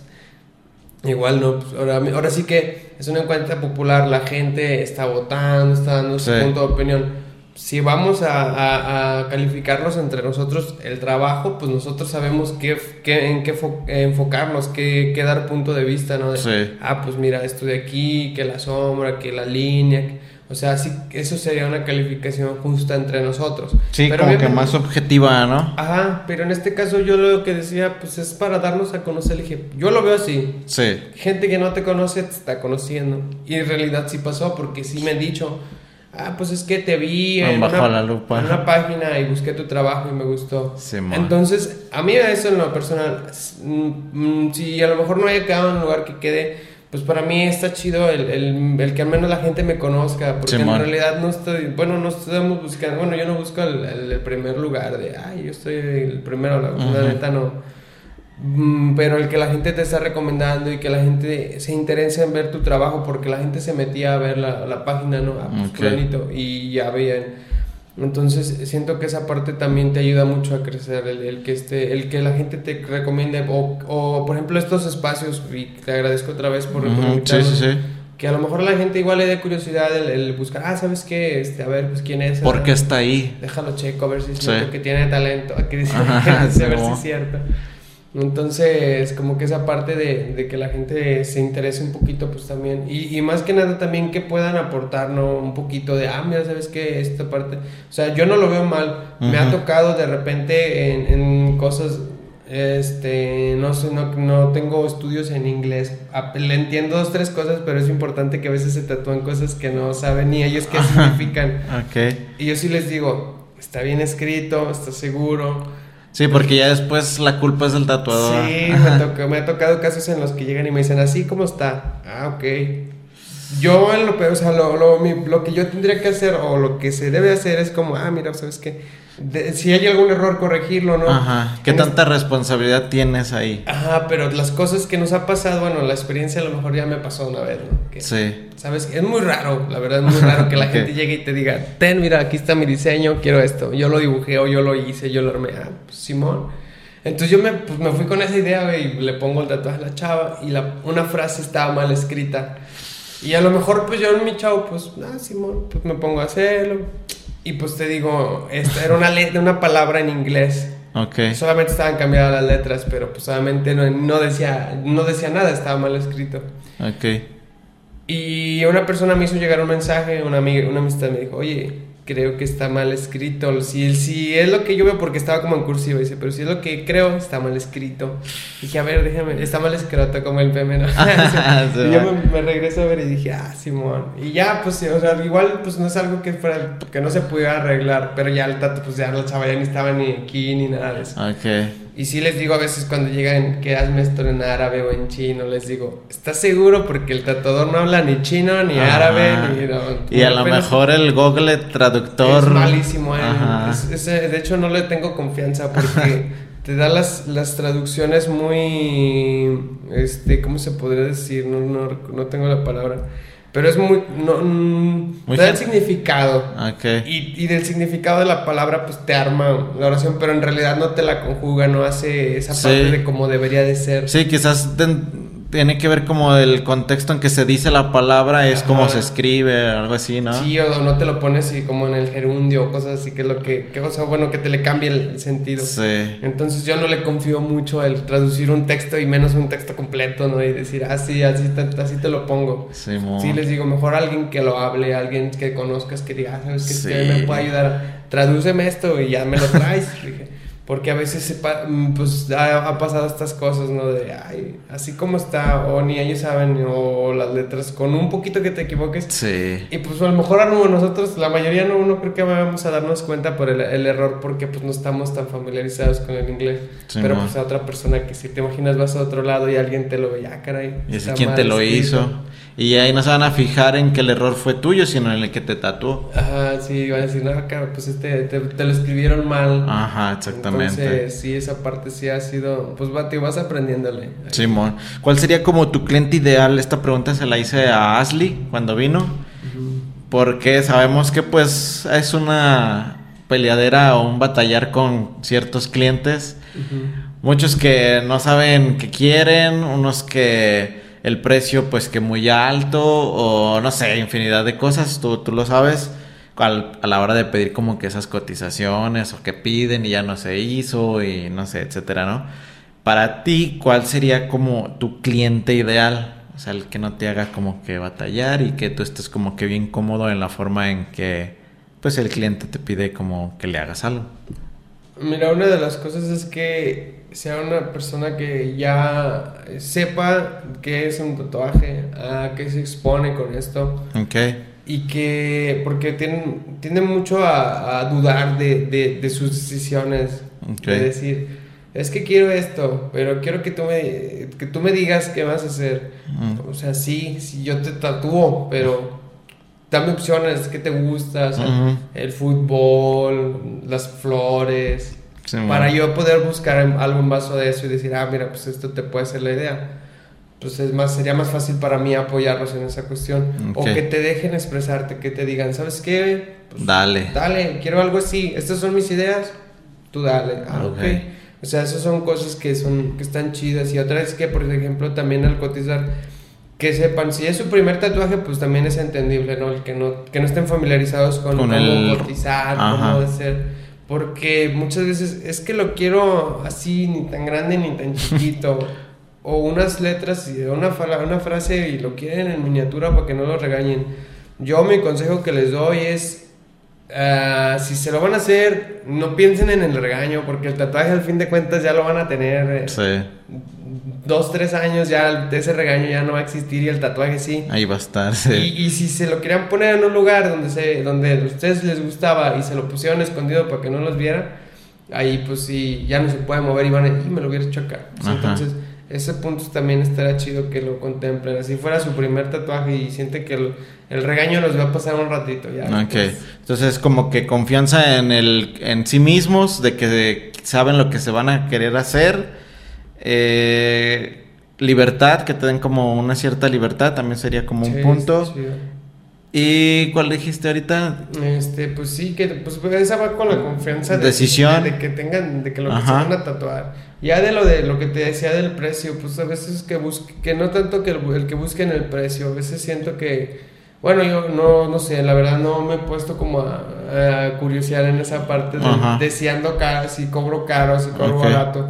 igual no, pues ahora, ahora sí que es una encuesta popular, la gente está votando, está dando su punto de opinión si vamos a, calificarnos entre nosotros el trabajo, pues nosotros sabemos qué, en qué enfocarnos, qué, qué, dar punto de vista, ¿no? Ah, pues mira, esto de aquí, que la sombra, que la línea. o sea, sí, eso sería una calificación justa entre nosotros. Sí, pero como que más objetiva, ¿no? Ajá, pero en este caso yo lo que decía, pues es para darnos a conocer. dije, yo lo veo así. Sí. Gente que no te conoce te está conociendo. Y en realidad sí pasó, porque sí me han dicho ah, pues es que te vi en una, página y busqué tu trabajo y me gustó. Entonces, a mí eso en lo personal, mm, si a lo mejor no haya quedado en un lugar que quede, pues para mí está chido el, el, que al menos la gente me conozca, porque en realidad no estoy, bueno, no estamos buscando, bueno, yo no busco el, primer lugar de, ay, yo estoy el primero, la, la neta no pero el que la gente te está recomendando y que la gente se interese en ver tu trabajo porque la gente se metía a ver la, la página, ¿no? Ah, pues, y ya veían. Entonces siento que esa parte también te ayuda mucho a crecer, el, el que, esté, el que la gente te recomiende o, o, por ejemplo estos espacios, y te agradezco otra vez por, sí, sí, sí. que a lo mejor la gente igual le dé curiosidad el, buscar, ah, ¿sabes qué? Este, a ver, pues quién es. ¿Por qué está ahí? Déjalo checo, a ver si es cierto que tiene talento, a, ver si es cierto. Entonces, como que esa parte de, de, que la gente se interese un poquito, pues también, y, y más que nada también que puedan aportarnos un poquito de, ah, mira, sabes que esta parte, o sea, yo no lo veo mal, me ha tocado de repente en, en, cosas, este, no sé, no, no tengo estudios en inglés, le entiendo dos, tres cosas, pero es importante que a veces se tatúan cosas que no saben ni ellos qué significan. Okay. Y yo sí les digo, está bien escrito, está seguro Sí, porque ya después la culpa es del tatuador. Sí, me, me ha tocado casos en los que llegan y me dicen, así como está. Ah, ok. Yo en lo o sea, lo, lo, lo, que yo tendría que hacer o lo que se debe hacer es como, ah, mira, ¿sabes qué? Si hay algún error, corregirlo, ¿no? Ajá. ¿Qué tanta responsabilidad tienes ahí? Ajá, pero las cosas que nos ha pasado, bueno, la experiencia a lo mejor ya me pasó una vez, ¿no? sí. ¿Sabes? Es muy raro, la verdad, es muy raro que la gente llegue y te diga, ten, mira, aquí está mi diseño, quiero esto. Yo lo dibujé o yo lo hice, yo lo armé. Ah, pues, Simón. Entonces yo me, pues, me fui con esa idea, güey, y le pongo el tatuaje a la chava y la, una frase estaba mal escrita. Y a lo mejor, pues yo en mi chavo, pues, ah, Simón, pues me pongo a hacerlo y pues te digo, esta era una, una palabra en inglés. Ok. Solamente estaban cambiadas las letras, pero pues solamente no, no, decía, no decía nada, estaba mal escrito. Ok. Y una persona me hizo llegar un mensaje, una, amiga, una amistad me dijo, oye, creo que está mal escrito. Si, si es lo que yo veo, porque estaba como en cursiva, dice, pero si es lo que creo, está mal escrito. dije, a ver, déjame, está mal escrito como el PM, ¿no? y yo me, regreso a ver y dije, ah, Simón. Y ya, pues, o sea, igual, pues no es algo que que no se pudiera arreglar, pero ya el tato, pues ya la chava ya ni estaba ni aquí ni nada de eso. Ok. Y sí les digo a veces cuando llegan que hazme esto en árabe o en chino, les digo, ¿estás seguro? Porque el tatuador no habla ni chino, ni árabe, ni... y a lo mejor el Google Traductor... Es malísimo, ¿eh? de hecho no le tengo confianza porque te da las, las traducciones muy... Este, ¿Cómo se podría decir? No, no, no tengo la palabra pero es muy. No, mm, te da el significado. Okay. Y, y, del significado de la palabra, pues te arma la oración, pero en realidad no te la conjuga, no hace esa parte de como debería de ser. Sí, quizás tiene que ver como el contexto en que se dice la palabra, es como se escribe, algo así, ¿no? Sí, o no te lo pones así como en el gerundio, cosas así, que es lo que, que o bueno, que te le cambie el, sentido. Sí. Entonces yo no le confío mucho el traducir un texto y menos un texto completo, ¿no? Y decir, ah, sí, así te, así te lo pongo. Sí, sí, les digo, mejor alguien que lo hable, alguien que conozcas, que diga, ah, ¿sabes que me puede ayudar? Tradúceme esto y ya me lo traes. Porque a veces mm, pues, ha, pasado estas cosas, ¿no? De, ay, así como está, o ni ellos saben, o las letras, con un poquito que te equivoques. Sí. Y pues a lo mejor nosotros, la mayoría no, no creo que vamos a darnos cuenta por el, el, error, porque pues no estamos tan familiarizados con el inglés. Pero pues a otra persona que si te imaginas vas a otro lado y alguien te lo ve, ya, ah, caray. Y es quien te lo hizo. Y ahí no se van a fijar en que el error fue tuyo, sino en el que te tatuó. Ajá, sí, van a decir, no, cara, pues este, te, lo escribieron mal. Ajá, exactamente. Entonces, sí, esa parte sí ha sido, pues va, te vas aprendiéndole. Simón, ¿cuál sería como tu cliente ideal? Esta pregunta se la hice a Ashley cuando vino. Porque sabemos que pues es una peleadera o un batallar con ciertos clientes. Muchos que no saben qué quieren, unos que el precio pues que muy alto o no sé, infinidad de cosas, tú, tú lo sabes. a la hora de pedir como que esas cotizaciones o que piden y ya no se hizo y no sé, etcétera, ¿no? Para ti, ¿cuál sería como tu cliente ideal? O sea, el que no te haga como que batallar y que tú estés como que bien cómodo en la forma en que pues el cliente te pide como que le hagas algo. Mira, una de las cosas es que sea una persona que ya sepa qué es un tatuaje, a qué se expone con esto. Ok. Y que, porque tienen, tienden mucho a, dudar de, de, sus decisiones. De decir, es que quiero esto, pero quiero que tú me, que tú me digas qué vas a hacer. Mm. O sea, sí, sí, yo te tatúo, pero dame opciones, ¿qué te gusta? El fútbol, las flores para yo poder buscar algo en vaso de eso y decir, ah, mira, pues esto te puede ser la idea. Pues es más, sería más fácil para mí apoyarlos en esa cuestión. O que te dejen expresarte, que te digan, ¿sabes qué? Pues, dale. Dale, quiero algo así. Estas son mis ideas. Tú dale. Ah, ok. O sea, esas son cosas que, son, que están chidas. Y otra vez que, por ejemplo, también al cotizar, que sepan, si es su primer tatuaje, pues también es entendible, ¿no? El que no, que no estén familiarizados con, cómo cotizar, cómo hacer porque muchas veces es que lo quiero así, ni tan grande ni tan chiquito. o unas letras y una, una frase y lo quieren en miniatura para que no lo regañen. Yo mi consejo que les doy es, ah, si se lo van a hacer, no piensen en el regaño, porque el tatuaje al fin de cuentas ya lo van a tener. Eh, sí dos, tres años ya ese regaño ya no va a existir y el tatuaje sí. Ahí va a estar, sí. Y, si se lo querían poner en un lugar donde, se, donde a ustedes les gustaba y se lo pusieron escondido para que no los viera, ahí pues sí, ya no se puede mover y van a y me lo hubiera hecho acá. entonces, ese punto también estaría chido que lo contemplen. Así fuera su primer tatuaje y siente que el, regaño los va a pasar un ratito ya. Ok. Entonces, como que confianza en, el, en sí mismos, de que saben lo que se van a querer hacer eh, libertad, que te den como una cierta libertad, también sería como un punto. ¿Y cuál dijiste ahorita? Este, pues sí, que pues esa va con la confianza de, Decisión. de, que tengan, de que lo que se van a tatuar. Ya de lo de lo que te decía del precio, pues a veces que busque, que no tanto que el, que busquen el precio, a veces siento que, bueno, yo no, no sé, la verdad no me he puesto como a, a curiosear en esa parte de deseando caro, si cobro caro, si cobro barato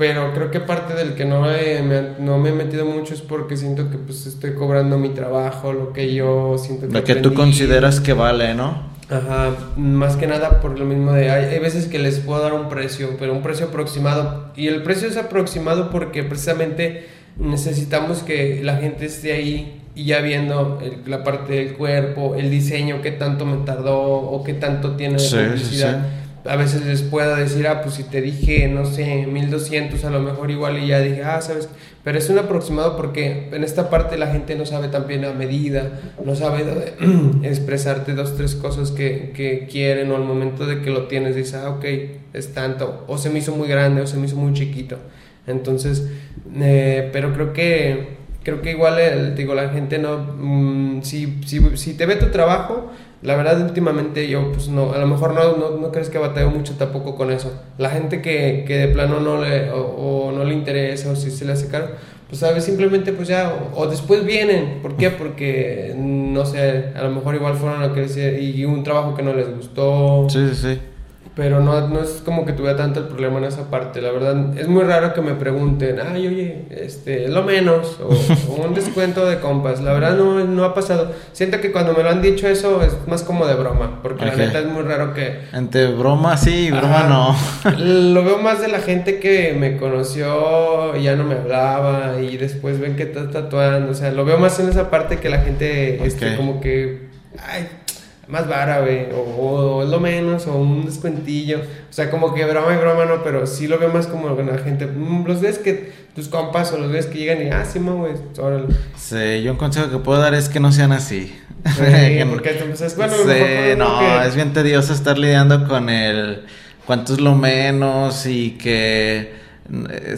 pero creo que parte del que no me, no me he metido mucho es porque siento que pues estoy cobrando mi trabajo, lo que yo siento que... Lo que tú consideras que vale, ¿no? Ajá, más que nada por lo mismo de... Hay, hay, veces que les puedo dar un precio, pero un precio aproximado. Y el precio es aproximado porque precisamente necesitamos que la gente esté ahí y ya viendo la parte del cuerpo, el diseño, qué tanto me tardó o qué tanto tiene de publicidad a veces les puedo decir, ah, pues si te dije, no sé, 1200 a lo mejor igual y ya dije, ah, sabes, pero es un aproximado porque en esta parte la gente no sabe también a medida, no sabe expresarte dos, tres cosas que, que quieren o al momento de que lo tienes dice, ah, ok, es tanto, o se me hizo muy grande o se me hizo muy chiquito. Entonces, eh, pero creo que, creo que igual, eh, digo, la gente no, mm, si, si, si te ve tu trabajo, la verdad, últimamente yo, pues no, a lo mejor no, no, no crees que bateo mucho tampoco con eso. La gente que, que de plano no le, o, no le interesa o si se le hace caro, pues sabes, simplemente pues ya, o, después vienen. ¿Por qué? Porque, no sé, a lo mejor igual fueron a crecer y un trabajo que no les gustó. Sí, sí, sí pero no, no es como que tuviera tanto el problema en esa parte. La verdad, es muy raro que me pregunten, ay, oye, este, lo menos, o, un descuento de compas. La verdad, no, no ha pasado. Siento que cuando me lo han dicho eso es más como de broma, porque la neta es muy raro que. Entre broma sí, broma no. lo veo más de la gente que me conoció y ya no me hablaba, y después ven que estás tatuando. O sea, lo veo más en esa parte que la gente, este, como que. Ay, más vara, o, es lo menos, o un descuentillo. O sea, como que broma y broma no, pero sí lo veo más como la gente. Mm, los ves que tus compas o los ves que llegan y, ah, sí, güey, Sí, yo un consejo que puedo dar es que no sean así. Sí, porque entonces, bueno, sí, no, es bien tedioso estar lidiando con el cuánto es lo menos y que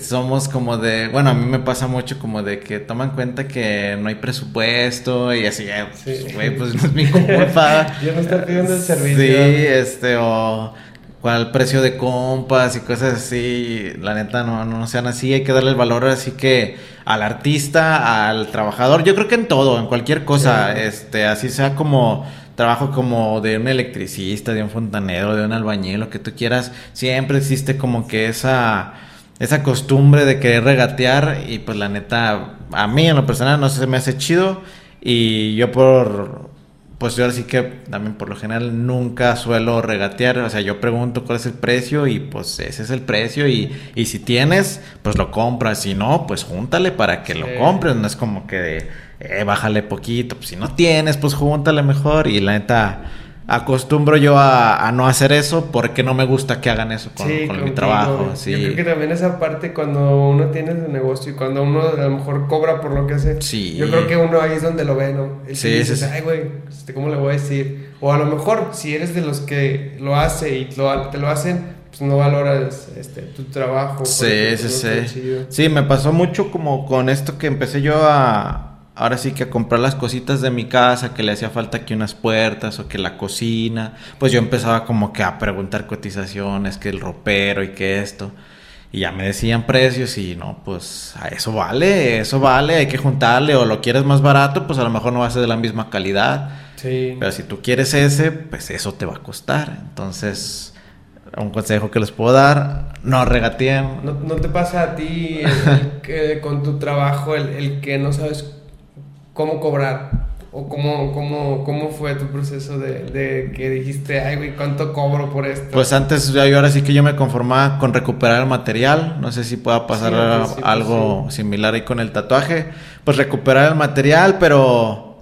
somos como de, bueno, a mí me pasa mucho como de que toman cuenta que no hay presupuesto y así, pues, güey, pues no es mi culpa. Yo no estoy pidiendo el servicio. Sí, este, o cuál precio de compas y cosas así, la neta no, no sean así, hay que darle el valor así que al artista, al trabajador, yo creo que en todo, en cualquier cosa, este, así sea como trabajo como de un electricista, de un fontanero, de un albañil, lo que tú quieras, siempre existe como que esa esa costumbre de querer regatear y pues la neta, a mí en lo personal no se me hace chido. Y yo por, pues yo ahora sí que también por lo general nunca suelo regatear, o sea, yo pregunto cuál es el precio y pues ese es el precio. Y, y si tienes, pues lo compras, si no, pues júntale para que lo compres, no es como que eh, bájale poquito, pues si no tienes, pues júntale mejor. Y la neta acostumbro yo a, no hacer eso porque no me gusta que hagan eso con, mi trabajo. Sí. Yo creo que también esa parte cuando uno tiene su negocio y cuando uno a lo mejor cobra por lo que hace, sí. yo creo que uno ahí es donde lo ve, ¿no? sí, sí, Ay, güey, este, ¿cómo le voy a decir? O a lo mejor si eres de los que lo hace y lo, te lo hacen, pues no valoras este, tu trabajo. Sí, sí, sí. Sí, me pasó mucho como con esto que empecé yo a ahora sí que a comprar las cositas de mi casa, que le hacía falta aquí unas puertas o que la cocina, pues yo empezaba como que a preguntar cotizaciones, que el ropero y que esto. Y ya me decían precios y no, pues a eso vale, eso vale, hay que juntarle o lo quieres más barato, pues a lo mejor no va a ser de la misma calidad. Sí. Pero si tú quieres ese, pues eso te va a costar. Entonces, un consejo que les puedo dar, no regateen. ¿No, no te pasa a ti que con tu trabajo el, el que no sabes cómo cobrar? ¿O cómo, cómo, cómo fue tu proceso de, de, que dijiste, ay, güey, ¿cuánto cobro por esto? Pues antes, yo ahora sí que yo me conformaba con recuperar el material. No sé si pueda pasar algo similar ahí con el tatuaje. Pues recuperar el material, pero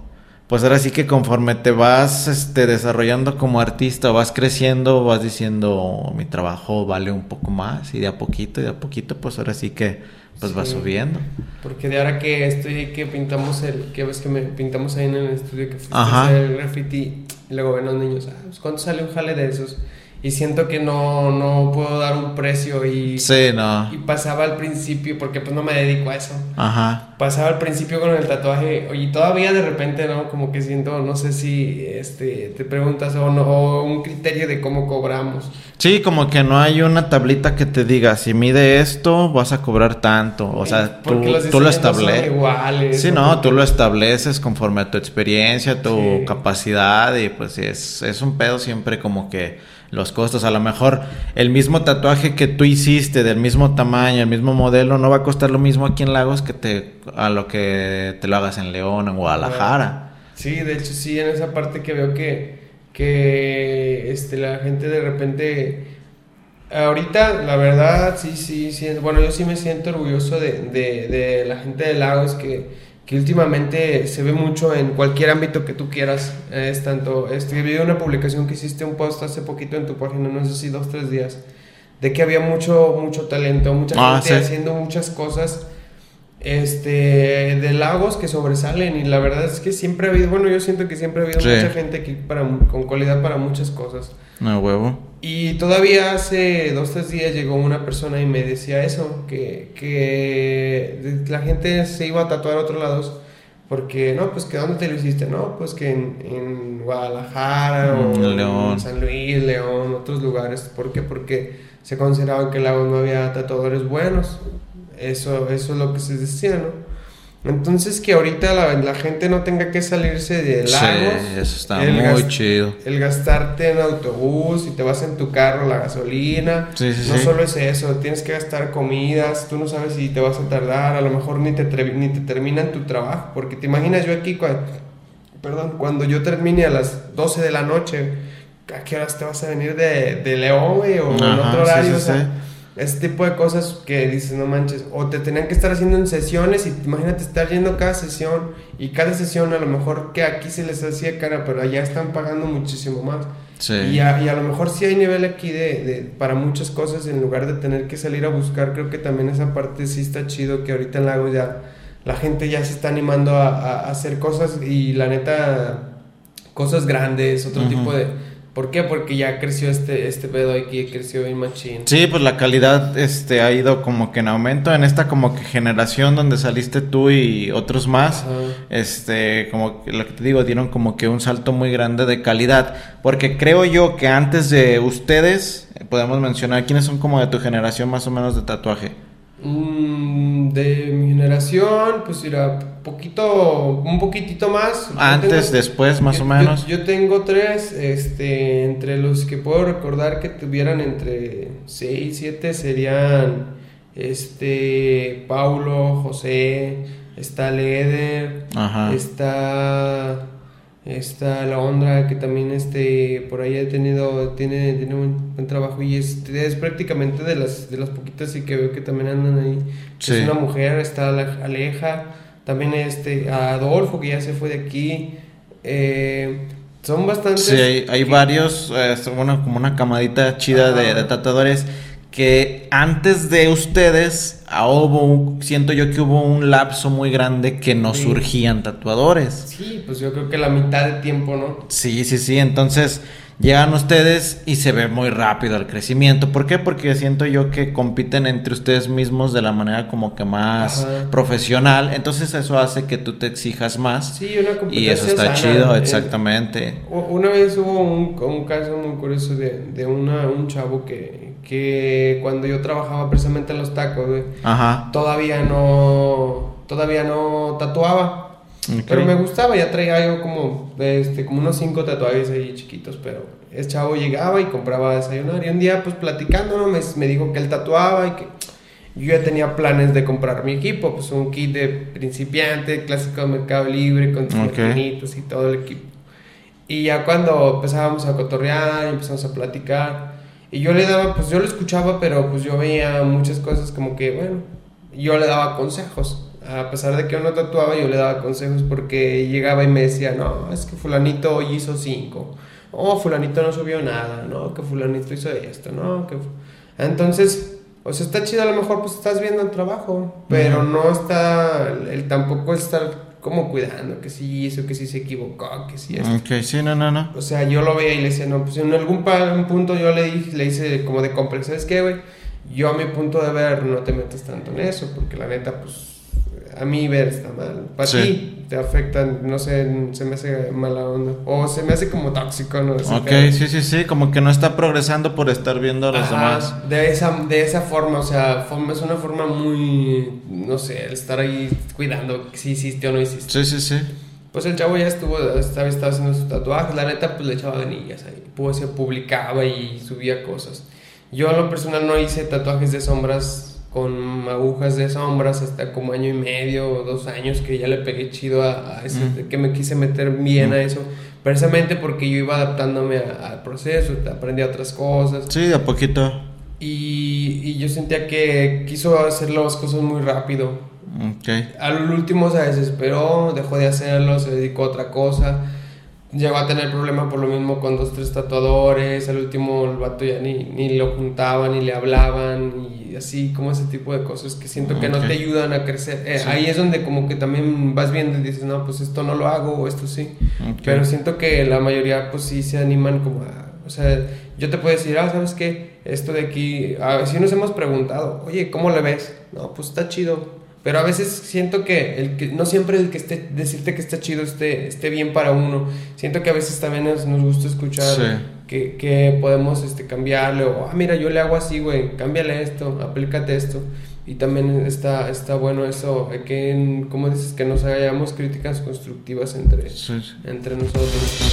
pues ahora sí que conforme te vas este, desarrollando como artista, vas creciendo, vas diciendo, mi trabajo vale un poco más. Y de a poquito, y de a poquito, pues ahora sí que pues va subiendo. Porque de ahora que estoy, que pintamos el, que ves que me pintamos ahí en el estudio que hacer el graffiti y luego ven los niños, ah, pues, ¿cuánto sale un jale de esos? Y siento que no, no puedo dar un precio y, sí, no. y pasaba al principio, porque pues no me dedico a eso. Ajá. Pasaba al principio con el tatuaje y todavía de repente, ¿no? Como que siento, no sé si este, te preguntas o, no, o un criterio de cómo cobramos. Sí, como que no hay una tablita que te diga, si mide esto, vas a cobrar tanto. O sea, tú, tú, lo estableces. Sí, no, tú lo estableces conforme a tu experiencia, tu capacidad y pues es, es un pedo siempre como que los costos. A lo mejor el mismo tatuaje que tú hiciste, del mismo tamaño, el mismo modelo, no va a costar lo mismo aquí en Lagos que te, a lo que te lo hagas en León, en Guadalajara. Sí, de hecho sí, en esa parte que veo que, que este, la gente de repente... Ahorita, la verdad, sí, sí, sí, bueno, yo sí me siento orgulloso de, de, de la gente de Lagos que, que últimamente se ve mucho en cualquier ámbito que tú quieras. Es tanto, este, vi una publicación que hiciste un post hace poquito en tu página, no sé si dos, tres días, de que había mucho, mucho talento, mucha ah, gente haciendo muchas cosas este, de lagos que sobresalen y la verdad es que siempre ha habido, bueno, yo siento que siempre ha habido mucha gente aquí para, con cualidad para muchas cosas. No, huevo. Y todavía hace dos, tres días llegó una persona y me decía eso, que, que la gente se iba a tatuar a otros lados. Porque, no, pues que ¿dónde te lo hiciste? No, pues que en, en Guadalajara o en San Luis, León, otros lugares. ¿Por qué? Porque se consideraba que el lago no había tatuadores buenos. Eso, eso es lo que se decía, ¿no? Entonces que ahorita la, gente no tenga que salirse de lagos. Sí, eso está muy chido. El gastarte en autobús y te vas en tu carro la gasolina. Sí, no solo es eso, tienes que gastar comidas, tú no sabes si te vas a tardar, a lo mejor ni te, ni te terminan tu trabajo. Porque te imaginas yo aquí, cuando, perdón, cuando yo termine a las 12 de la noche, ¿a qué horas te vas a venir de, de León, güey? O en otro horario, o sea, ese tipo de cosas que dices, no manches, o te tenían que estar haciendo en sesiones y imagínate estar yendo cada sesión y cada sesión a lo mejor que aquí se les hacía cara, pero allá están pagando muchísimo más. Sí. Y, a, y a lo mejor sí hay nivel aquí de, de, para muchas cosas en lugar de tener que salir a buscar, creo que también esa parte sí está chido que ahorita en Lago ya la gente ya se está animando a, a hacer cosas y la neta cosas grandes, otro tipo de ¿Por qué? Porque ya creció este, este pedo aquí, creció bien machín. Sí, pues la calidad este, ha ido como que en aumento en esta como que generación donde saliste tú y otros más. Este, como lo que te digo, dieron como que un salto muy grande de calidad. Porque creo yo que antes de ustedes, podemos mencionar quiénes son como de tu generación más o menos de tatuaje. Mm, de mi generación, pues era poquito, un poquitito más. Antes, después, más o menos. Yo, tengo tres, este, entre los que puedo recordar que tuvieran entre 6 y 7 serían, este, Paulo, José, está Leder, está Está la Ondra, que también este, por ahí ha tenido, tiene, tiene un buen trabajo y es, es prácticamente de las, de las poquitas y que veo que también andan ahí. Es una mujer, está Aleja, también este, Adolfo, que ya se fue de aquí. Eh, son bastantes. Sí, hay, varios, eh, bueno, como una camadita chida de, de tatuadores que antes de ustedes ah, hubo, siento yo que hubo un lapso muy grande que no surgían tatuadores. Sí, pues yo creo que la mitad de tiempo, ¿no? Sí, sí, sí, entonces llegan ustedes y se ve muy rápido el crecimiento. ¿Por qué? Porque siento yo que compiten entre ustedes mismos de la manera como que más profesional. Entonces eso hace que tú te exijas más. Sí, una Y eso está chido, exactamente. una vez hubo un, un caso muy curioso de, de una, un chavo que, que cuando yo trabajaba precisamente en los tacos, todavía no, todavía no tatuaba. Pero me gustaba, ya traía yo como, este, como unos cinco tatuajes ahí chiquitos, pero ese chavo llegaba y compraba a desayunar. Y un día, pues platicando, me, me dijo que él tatuaba y que yo ya tenía planes de comprar mi equipo, pues un kit de principiante, clásico de Mercado Libre, con okay. y todo el equipo. Y ya cuando empezábamos a cotorrear, empezamos a platicar, y yo le daba, pues yo lo escuchaba, pero pues yo veía muchas cosas como que, bueno, yo le daba consejos. A pesar de que yo no tatuaba, yo le daba consejos porque llegaba y me decía, no, es que fulanito hoy hizo cinco, oh, fulanito no subió nada, no, que fulanito hizo esto, no, que... Entonces, o sea, está chido a lo mejor, pues estás viendo el trabajo, pero no está, él tampoco está como cuidando que sí hizo, que sí se equivocó, que sí esto. Ok, sí, no, no, no. O sea, yo lo veía y le decía, no, pues en algún punto yo le dije, le hice como de complejo, ¿sabes qué, güey? Yo a mi punto de ver no te metes tanto en eso, porque la neta, pues a mí ver está mal. Para ti te afecta, no sé, se me hace mala onda. O se me hace como tóxico, ¿no? ok, sí, sí, sí, como que no está progresando por estar viendo a los demás. De esa, de esa forma, o sea, es una forma muy, no sé, estar ahí cuidando si hiciste o no hiciste. Sí, sí, sí. Pues el chavo ya estuvo, estaba, estaba haciendo sus tatuajes, la neta, pues le echaba ganillas ahí. Pues se publicaba y subía cosas. Yo a lo personal no hice tatuajes de sombras con agujas de sombras hasta como año y medio o dos años que ya le pegué chido a, ese, mm. que me quise meter bien a mm. eso, precisamente porque yo iba adaptándome al proceso, aprendí otras cosas. Sí, de a poquito. Y, y, yo sentía que quiso hacer las cosas muy rápido. Okay. Al último se desesperó, dejó de hacerlo, se dedicó a otra cosa. Llegó a tener problema por lo mismo con dos, tres tatuadores. Al último el vato ya ni, ni lo juntaban, ni le hablaban, y así como ese tipo de cosas que siento que no te ayudan a crecer. Eh, ahí es donde como que también vas viendo y dices, no, pues esto no lo hago o esto sí. Pero siento que la mayoría pues sí se animan como a... O sea, yo te puedo decir, ah, ¿sabes qué? Esto de aquí, a si nos hemos preguntado, oye, ¿cómo le ves? No, pues está chido pero a veces siento que, el que no siempre el que esté, decirte que está chido esté, esté bien para uno. Siento que a veces también nos, gusta escuchar que, que, podemos este, cambiarle o, ah, mira, yo le hago así, güey, cámbiale esto, aplícate esto. Y también está, está bueno eso, que, como dices, que nos hagamos críticas constructivas entre, entre nosotros.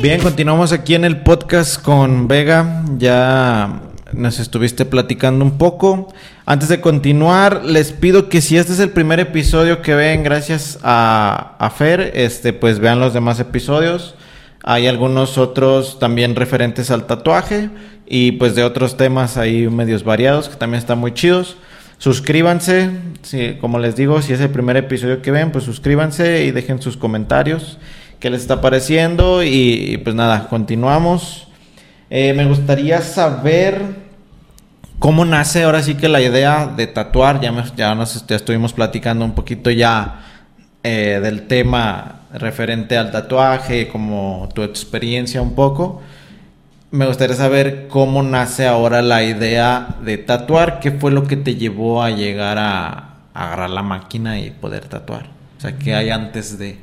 Bien, continuamos aquí en el podcast con Vega. Ya nos estuviste platicando un poco. Antes de continuar, les pido que si este es el primer episodio que ven gracias a, Fer, este, pues vean los demás episodios. Hay algunos otros también referentes al tatuaje y pues de otros temas ahí medios variados que también están muy chidos. Suscríbanse, si, como les digo, si es el primer episodio que ven, pues suscríbanse y dejen sus comentarios qué les está pareciendo y, pues nada, continuamos. Eh, me gustaría saber cómo nace ahora sí que la idea de tatuar. Ya, ya nos estuvimos platicando un poquito ya eh, del tema referente al tatuaje, como tu experiencia un poco. Me gustaría saber cómo nace ahora la idea de tatuar. ¿Qué fue lo que te llevó a llegar a, a agarrar la máquina y poder tatuar? O sea, ¿qué hay antes de...?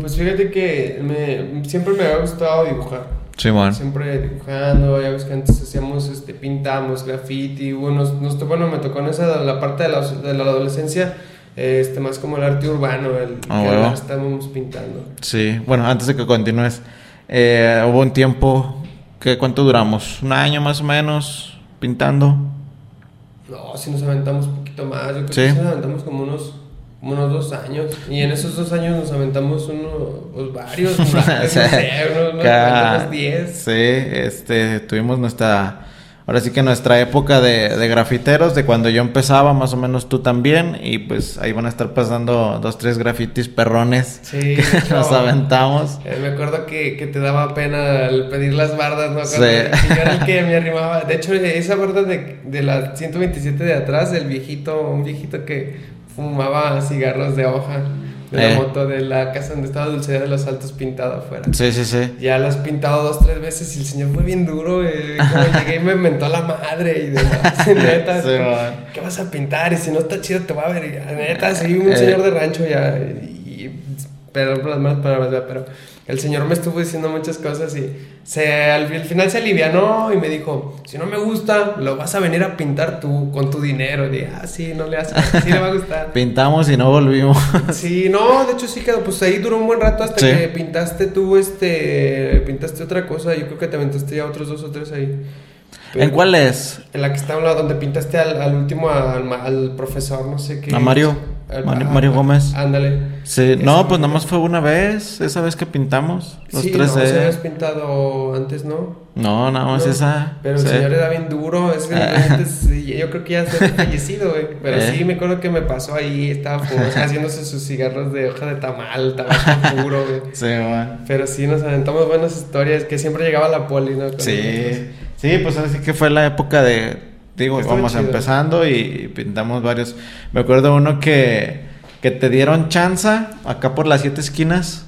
Pues fíjate que me, siempre me ha gustado dibujar. Sí, bueno. Siempre dibujando, ya ves que antes hacíamos, este, pintamos, graffiti, bueno, nos, bueno, me tocó en esa, la parte de la, de la adolescencia, este, más como el arte urbano, el oh, que estábamos pintando. Sí, bueno, antes de que continúes, eh, hubo un tiempo, que ¿cuánto duramos? ¿Un año más o menos pintando? No, si nos aventamos un poquito más, yo creo que nos aventamos como unos unos dos años. Y en esos dos años nos aventamos uno, pues varios, no sé, unos, diez. Sí, este, tuvimos nuestra, ahora sí que nuestra época de, de, grafiteros, de cuando yo empezaba, más o menos tú también, y pues ahí van a estar pasando dos, tres grafitis perrones sí, que nos aventamos. Eh, me acuerdo que, que, te daba pena al pedir las bardas, ¿no? Sí. Yo era el que me arrimaba. De hecho, esa barda de, de la 127 de atrás, el viejito, un viejito que fumaba cigarros de hoja de la eh. moto de la casa donde estaba Dulcería de los Altos pintado afuera. Sí, sí, sí. Ya lo has pintado dos, tres veces y el señor fue bien duro. Eh, llegué y me inventó la madre y demás. neta, ¿qué vas a pintar? Y si no está chido te va a ver. neta, soy un eh. señor de rancho ya. Y, pero las malas palabras, pero el Señor me estuvo diciendo muchas cosas y se, al, final se alivianó y me dijo, si no me gusta, lo vas a venir a pintar tú con tu dinero. Y dije, ah, sí, no le haces, sí le va a gustar. Pintamos y no volvimos. sí, no, de hecho sí quedó, pues ahí duró un buen rato hasta que pintaste tú, este, pintaste otra cosa. Yo creo que te aventaste ya otros dos o tres ahí. ¿En cuál es? En la que está a donde pintaste al, último, al, al, profesor, no sé qué. A Mario. Mario, Gómez. Ándale. Sí, no, pues nada más fue una vez, esa vez que pintamos. Los sí, tres no, se habías pintado antes, ¿no? No, nada más esa. Pero el señor era bien duro, es que yo creo que ya se había fallecido, güey. Pero sí, eh. me acuerdo que me pasó ahí, estaba pues, haciéndose sus cigarros de hoja de tamal, tabaco puro, güey. Sí, man. Pero sí, nos aventamos buenas historias, que siempre llegaba la poli, ¿no? sí, sí, pues así que fue la época de digo, vamos empezando y pintamos varios. Me acuerdo uno que, que te dieron chance acá por las siete esquinas.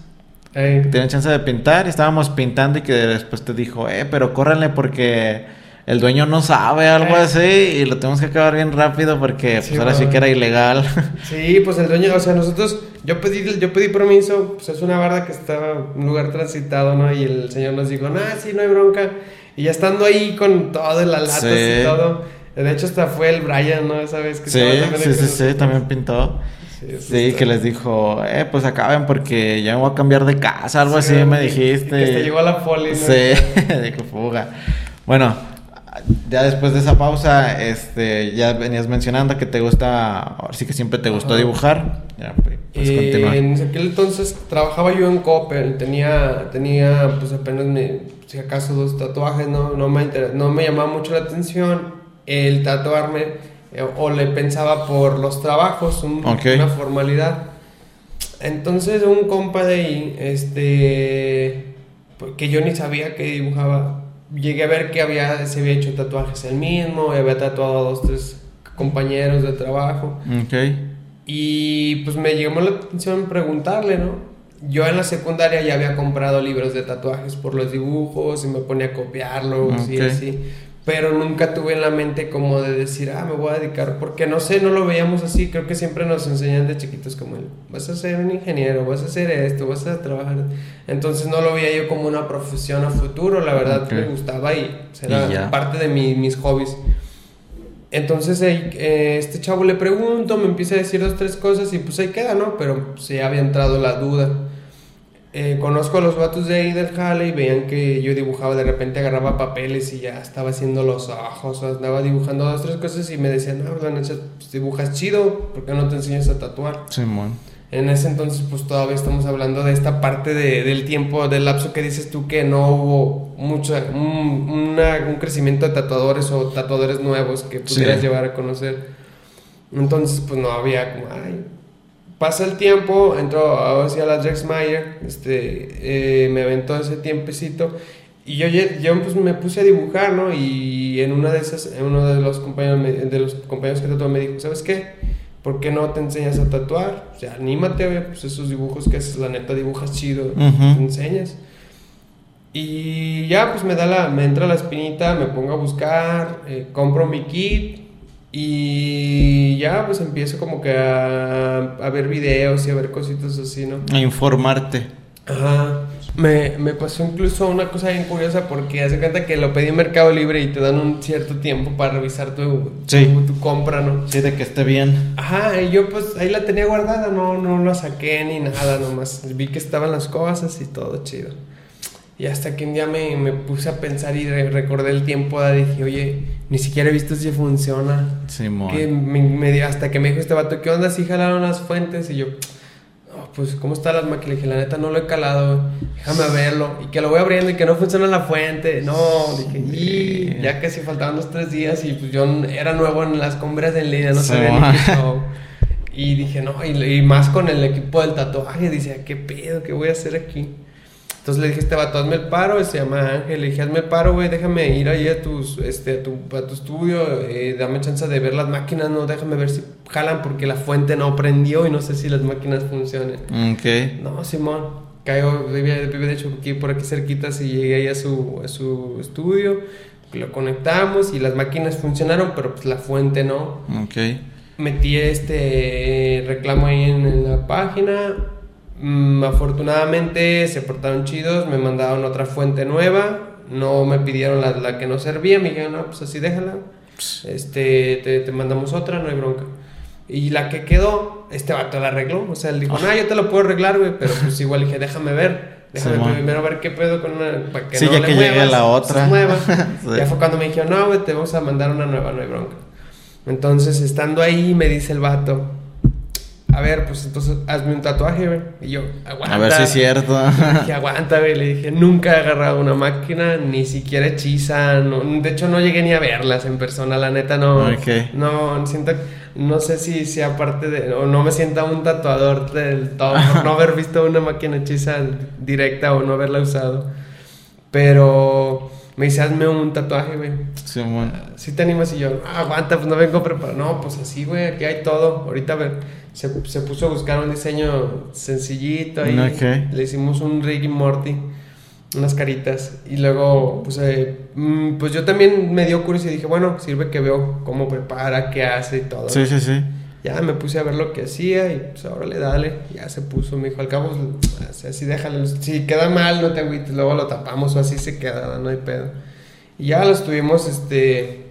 Dieron chance de pintar y estábamos pintando y que después te dijo, eh, pero córrenle porque el dueño no sabe algo así y lo tenemos que acabar bien rápido porque pues, ahora sí que era ilegal. Sí, pues el dueño, o sea, nosotros, yo pedí, yo pedí permiso, pues es una barda que está en un lugar transitado, ¿no? Y el señor nos dijo, no, sí, no hay bronca. Y ya estando ahí con todo, las latas y todo de hecho, hasta fue el Brian, ¿no? Esa vez que Sí, sí, sí, sí, también pintó. Sí, que les dijo, eh, pues acaben porque ya me voy a cambiar de casa, algo así me dijiste. Que te llegó a la poli, ¿no? Sí, dijo fuga. Bueno, ya después de esa pausa, este, ya venías mencionando que te gusta, sí que siempre te gustó dibujar. Ya, pues, eh, En aquel entonces trabajaba yo en Coppel, tenía, tenía, pues apenas me si acaso dos tatuajes, no, no, me, no me llamaba mucho la atención el tatuarme eh, o le pensaba por los trabajos, una formalidad. Entonces un compa de ahí, este, pues, que yo ni sabía que dibujaba, llegué a ver que había, se había hecho tatuajes él mismo, y había tatuado a dos, tres compañeros de trabajo. Y pues me llamó la atención preguntarle, ¿no? Yo en la secundaria ya había comprado libros de tatuajes por los dibujos y me ponía a copiarlos y así. Pero nunca tuve en la mente como de decir, ah, me voy a dedicar, porque no sé, no lo veíamos así, creo que siempre nos enseñan de chiquitos como, vas a ser un ingeniero, vas a hacer esto, vas a trabajar, entonces no lo veía yo como una profesión a futuro, la verdad me gustaba y era parte de mis hobbies. Entonces eh, este chavo le pregunto, me empieza a decir dos, tres cosas y pues ahí queda, ¿no? Pero se había entrado la duda. Eh, conozco a los vatos de ahí del y veían que yo dibujaba, de repente agarraba papeles y ya estaba haciendo los ojos, andaba dibujando dos, tres cosas y me decían, no, pues dibujas chido, ¿por qué no te enseñas a tatuar? Simón. En ese entonces, pues todavía estamos hablando de esta parte de, del tiempo, del lapso que dices tú que no hubo mucho, un, un crecimiento de tatuadores o tatuadores nuevos que pudieras llevar a conocer. Entonces, pues no había como, ay, pasa el tiempo, entro a, a la Drexmeyer, este, eh, me aventó ese tiempecito y yo, yo pues, me puse a dibujar, ¿no? Y en una de esas, uno de los compañeros, de los compañeros que tatuó me dijo, ¿sabes qué? ¿Por qué no te enseñas a tatuar? O sea, anímate, pues esos dibujos que haces, la neta dibujas chido, te enseñas. Y ya, pues me da la, me entra la espinita, me pongo a buscar, eh, compro mi kit, y ya pues empiezo como que a, a, ver videos y a ver cositas así, ¿no? A informarte. Ajá. Me, me pasó incluso una cosa bien curiosa porque hace cuenta que lo pedí en Mercado Libre y te dan un cierto tiempo para revisar tu, tu, compra, ¿no? Sí, de que esté bien. Ajá, y yo pues ahí la tenía guardada, no, no la saqué ni nada, nomás vi que estaban las cosas y todo chido. Y hasta que un día me, me puse a pensar y recordé el tiempo, dije, oye, ni siquiera he visto si funciona. Sí, que me, hasta que me dijo este vato, ¿qué onda si jalaron las fuentes? Y yo, pues, ¿cómo están las máquinas? Le dije, la neta no lo he calado, déjame verlo. Y que lo voy abriendo y que no funciona la fuente. No, dije, y ya casi faltaban los tres días y pues yo era nuevo en las compras en línea, no sabía ni qué Y dije, no, y, y, más con el equipo del tatuaje, dice, ¿qué pedo? ¿Qué voy a hacer aquí? Entonces le dije, este vato, hazme el paro, se llama Ángel, le dije, hazme el paro, güey, déjame ir ahí a, tus, este, a, tu, a tu estudio, eh, dame chance de ver las máquinas, no, déjame ver si jalan porque la fuente no prendió y no sé si las máquinas funcionan. Ok. No, Simón, cayó, de hecho aquí, por aquí cerquita, y llegué ahí a su, a su estudio, lo conectamos y las máquinas funcionaron, pero pues la fuente no. Ok. Metí este reclamo ahí en la página, Mm, afortunadamente se portaron chidos, me mandaron otra fuente nueva, no me pidieron la, la que no servía, me dijeron, no, pues así déjala, este, te, te, mandamos otra, no hay bronca. Y la que quedó, este vato la arregló, o sea, él dijo, no, yo te lo puedo arreglar, güey, pero pues igual dije, déjame ver. Déjame primero ver qué pedo con una. Para que sí, ya que llegue la otra. Nueva. Ya fue cuando me dijeron, no, güey, te vamos a mandar una nueva, no hay bronca. Entonces, estando ahí, me dice el vato, a ver, pues entonces hazme un tatuaje, güey. Y yo, aguanta. A ver si es cierto. dije, aguanta, güey. Le dije, nunca he agarrado una máquina, ni siquiera hechiza. de hecho, no llegué ni a verlas en persona, la neta, no. No, siento, no sé si sea parte de, o no me sienta un tatuador del todo, no haber visto una máquina hechiza directa o no haberla usado. Pero me dice, hazme un tatuaje, güey. Sí, bueno. Si te animas y yo, aguanta, pues no vengo preparado. No, pues así, güey, aquí hay todo. Ahorita, a ver se, se, puso a buscar un diseño sencillito ahí. Le hicimos un Ricky Morty, unas caritas. Y luego, pues, eh, mm, pues yo también me dio curiosidad y dije, bueno, sirve que veo cómo prepara, qué hace y todo. Sí, sí, sí. Ya me puse a ver lo que hacía y pues ahora le dale. Ya se puso, me dijo, al cabo, así déjalo. Si queda mal, no te agüites, luego lo tapamos o así se queda, no hay pedo. Y ya lo estuvimos, este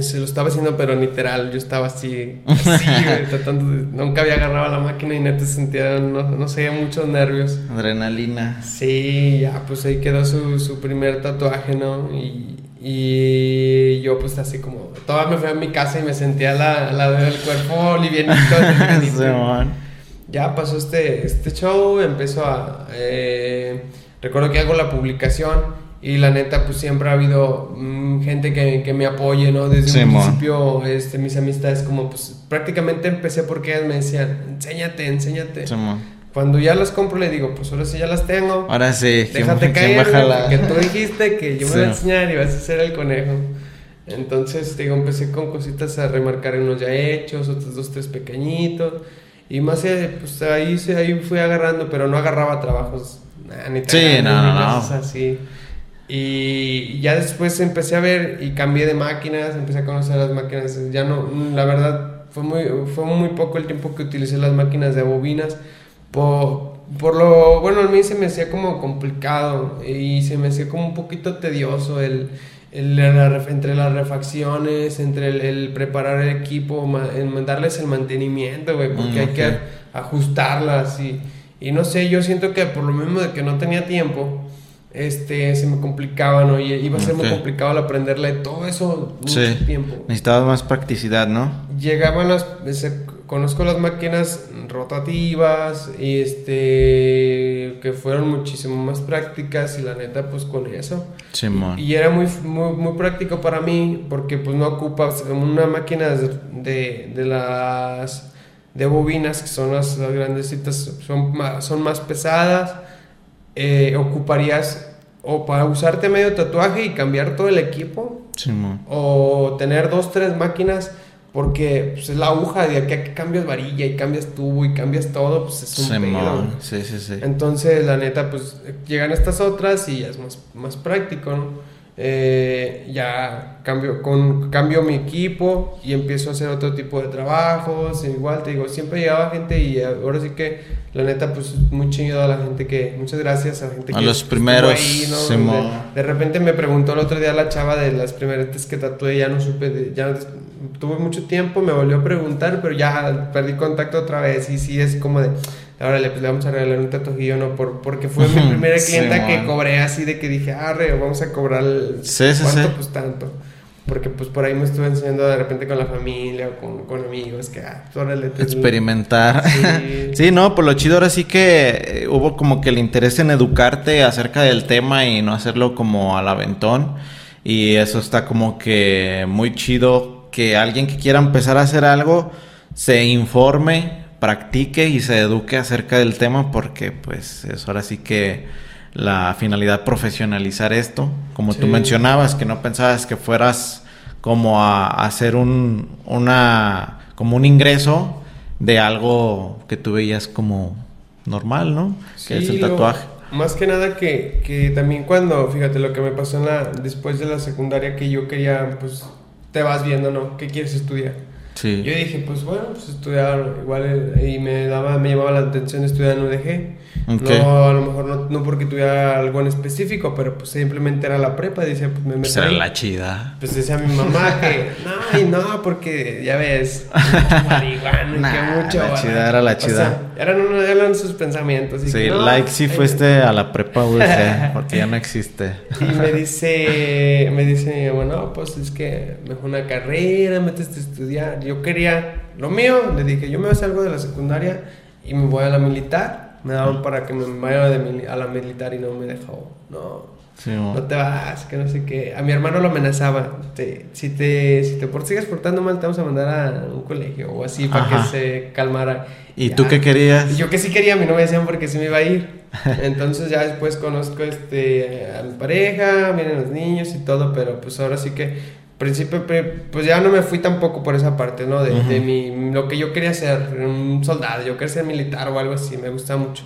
se lo estaba haciendo, pero literal, yo estaba así, así, tratando Nunca había agarrado la máquina y neta sentía, no, no sé, muchos nervios. Adrenalina. Sí, ya, pues ahí quedó su, su primer tatuaje, ¿no? Y, y yo, pues así como, toda me fui a mi casa y me sentía la, la del cuerpo livianito. ya pasó este, este show, empezó a. Eh, recuerdo que hago la publicación Y la neta, pues siempre ha habido mm, gente que, que, me apoye, ¿no? Desde un principio, este, mis amistades, como pues prácticamente empecé porque ellas me decían, enséñate, enséñate. Cuando ya las compro, le digo, pues ahora sí ya las tengo. Ahora sí, déjate caer, que tú dijiste que yo me voy a enseñar y vas a ser el conejo. Entonces, digo, empecé con cositas a remarcar unos ya hechos, otros dos, tres pequeñitos. Y más, pues ahí, ahí fui agarrando, pero no agarraba trabajos. ni sí, no, no, no. Así. Y ya después empecé a ver y cambié de máquinas, empecé a conocer las máquinas. Ya no, la verdad, fue muy, fue muy poco el tiempo que utilicé las máquinas de bobinas. Por, por lo, bueno, a mí se me hacía como complicado y se me hacía como un poquito tedioso el, el, entre las refacciones, entre el, preparar el equipo, el mandarles el mantenimiento, güey, porque mm, hay que ajustarlas y, y no sé, yo siento que por lo mismo de que no tenía tiempo, este, se me complicaba, ¿no? Y iba a ser muy complicado al aprenderle todo eso mucho sí. tiempo. Necesitaba más practicidad, ¿no? Llegaban las, conozco las máquinas rotativas y este, que fueron muchísimo más prácticas y la neta, pues con eso. Sí, y, era muy, muy, muy, práctico para mí porque pues no ocupas una máquina de, de las de bobinas que son las, las grandecitas son son más pesadas eh, ocuparías o para usarte medio tatuaje y cambiar todo el equipo. o tener dos, tres máquinas porque pues, es la aguja de aquí a que cambias varilla y cambias tubo y cambias todo, pues es un. Sí, sí, sí. Entonces, la neta, pues llegan estas otras y ya es más, más práctico, ¿no? Eh, ya cambio, con, cambio mi equipo y empiezo a hacer otro tipo de trabajos. Igual te digo, siempre llegaba gente y ahora sí que la neta, pues muy chido a la gente que, muchas gracias a la gente a los primeros. Ahí, de, repente me preguntó el otro día la chava de las primeras que tatué, ya no supe, ya tuve mucho tiempo, me volvió a preguntar, pero ya perdí contacto otra vez y sí es como de ahora le, pues, le vamos a regalar un tatuajillo, ¿no? Por, porque fue mi primera clienta que cobré así de que dije, ah, re, vamos a cobrar sí, sí, ¿cuánto? Pues tanto. Porque pues por ahí me estuve enseñando de repente con la familia o con, con amigos que, ah, pues, le Experimentar. Sí. no, por lo chido ahora sí que eh, hubo como que el interés en educarte acerca del tema y no hacerlo como al aventón. Y eso está como que muy chido que alguien que quiera empezar a hacer algo se informe practique y se eduque acerca del tema porque pues es ahora sí que la finalidad profesionalizar esto, como tú mencionabas, que no pensabas que fueras como a, hacer un, una, como un ingreso de algo que tú veías como normal, ¿no? que es el tatuaje. más que nada que, que, también cuando, fíjate lo que me pasó en la, después de la secundaria que yo quería, pues te vas viendo, ¿no? ¿Qué quieres estudiar? Yo dije, pues bueno, pues estudiar igual eh, y me daba, me llamaba la atención estudiar en UDG. No, a lo mejor no, no, porque tuviera algo en específico, pero pues simplemente era la prepa. Decía, pues me pues era la chida. Pues decía mi mamá que, no, y no, porque ya ves, marihuana, nah, que mucho. La chida era la chida. O sea, eran, eran sus pensamientos. Y sí, like si fuiste a la prepa porque ya no existe. y me dice, me dice, bueno, pues es que mejor una carrera, meteste a estudiar yo quería lo mío, le dije, yo me voy a hacer algo de la secundaria y me voy a la militar. Me daban para que me vaya a la militar y no me dejó. No, no te vas, que no sé qué. A mi hermano lo amenazaba. si, te, si te por, sigues portando mal, te vamos a mandar a un colegio o así para que se calmara. ¿Y tú qué querías? Yo que sí quería, a mí no me decían porque sí me iba a ir. Entonces ya después conozco este, a mi pareja, vienen los niños y todo, pero pues ahora sí que principio, pues ya no me fui tampoco por esa parte, ¿no? De, mi, lo que yo quería ser, un soldado, yo quería ser militar o algo así, me gusta mucho.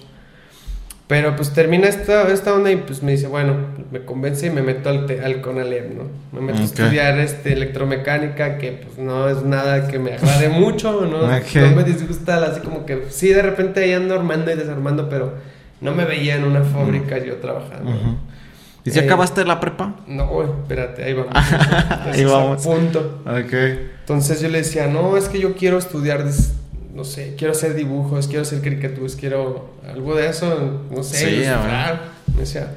Pero pues termina esta, esta onda y pues me dice, bueno, me convence y me meto al, al CONALEP, ¿no? Me meto a estudiar este, electromecánica, que pues no es nada que me agrade mucho, ¿no? No me disgusta, así como que sí, de repente ahí ando armando y desarmando, pero no me veía en una fábrica yo trabajando. ¿Y si eh, acabaste la prepa? No, espérate, ahí vamos. ahí vamos. punto. Ok. Entonces yo le decía, no, es que yo quiero estudiar, no sé, quiero hacer dibujos, quiero hacer caricaturas, quiero algo de eso, no sé, sí, Me decía,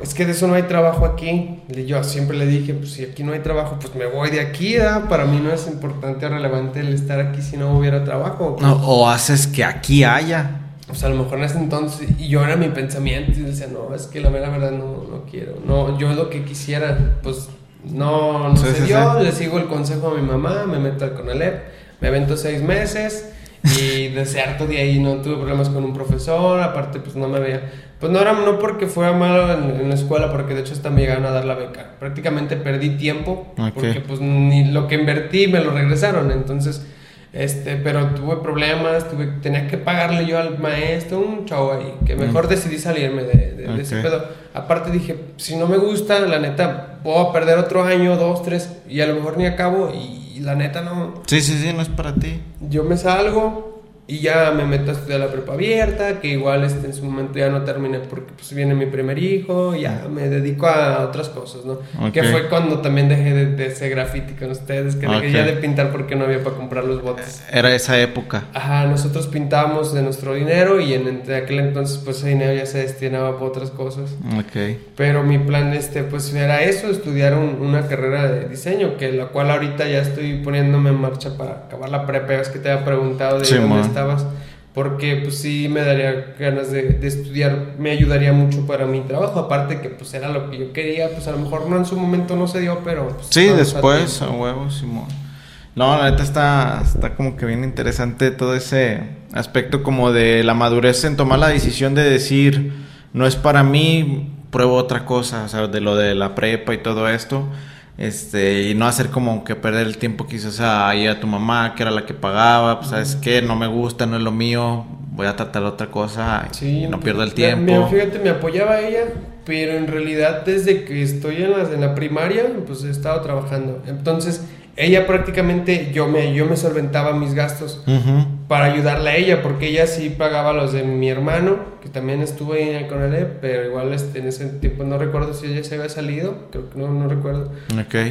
es que de eso no hay trabajo aquí. Y yo siempre le dije, pues si aquí no hay trabajo, pues me voy de aquí, ¿da? Para mí no es importante o relevante el estar aquí si no hubiera trabajo. No, o haces que aquí haya. Pues a lo mejor en ese entonces, y yo era mi pensamiento, y decía, no, es que la mera verdad no, no quiero, no, yo lo que quisiera, pues no, no se dio, le sigo el consejo a mi mamá, me meto al CONALEP, me avento seis meses, y desde harto de ahí no tuve problemas con un profesor, aparte pues no me veía, pues no era no porque fuera malo en, la escuela, porque de hecho hasta me llegaron a dar la beca, prácticamente perdí tiempo, porque pues ni lo que invertí me lo regresaron, entonces este, pero tuve problemas, tuve, tenía que pagarle yo al maestro, un chavo ahí, que mejor mm. decidí salirme de, ese pedo. Aparte dije, si no me gusta, la neta, puedo perder otro año, dos, tres, y a lo mejor ni acabo, y la neta no. Sí, sí, sí, no es para ti. Yo me salgo, y ya me meto a estudiar la prepa abierta, que igual este, en su momento ya no terminé porque pues viene mi primer hijo, ya me dedico a otras cosas, ¿no? Que fue cuando también dejé de, hacer graffiti con ustedes, que dejé ya de pintar porque no había para comprar los botes. Era esa época. Ajá, nosotros pintábamos de nuestro dinero y en, aquel entonces pues ese dinero ya se destinaba para otras cosas. Ok. Pero mi plan este pues era eso, estudiar una carrera de diseño, que la cual ahorita ya estoy poniéndome en marcha para acabar la prepa, es que te había preguntado de dónde porque pues sí me daría ganas de, estudiar, me ayudaría mucho para mi trabajo, aparte que pues era lo que yo quería, pues a lo mejor no en su momento no se dio, pero... Pues, sí, después, a huevos, Simón. No, la neta está, está como que bien interesante todo ese aspecto como de la madurez en tomar la decisión de decir, no es para mí, pruebo otra cosa, o sea, de lo de la prepa y todo esto este, y no hacer como que perder el tiempo quizás ahí a tu mamá, que era la que pagaba, pues sabes que no me gusta, no es lo mío, voy a tratar otra cosa y no pierdo el tiempo. fíjate, me apoyaba ella, pero en realidad desde que estoy en la, en la primaria, pues he estado trabajando. Entonces, ella prácticamente, yo me, yo me solventaba mis gastos para ayudarle a ella, porque ella sí pagaba los de mi hermano, que también estuvo ahí con él, pero igual este, en ese tiempo no recuerdo si ella se había salido, creo que no, no recuerdo.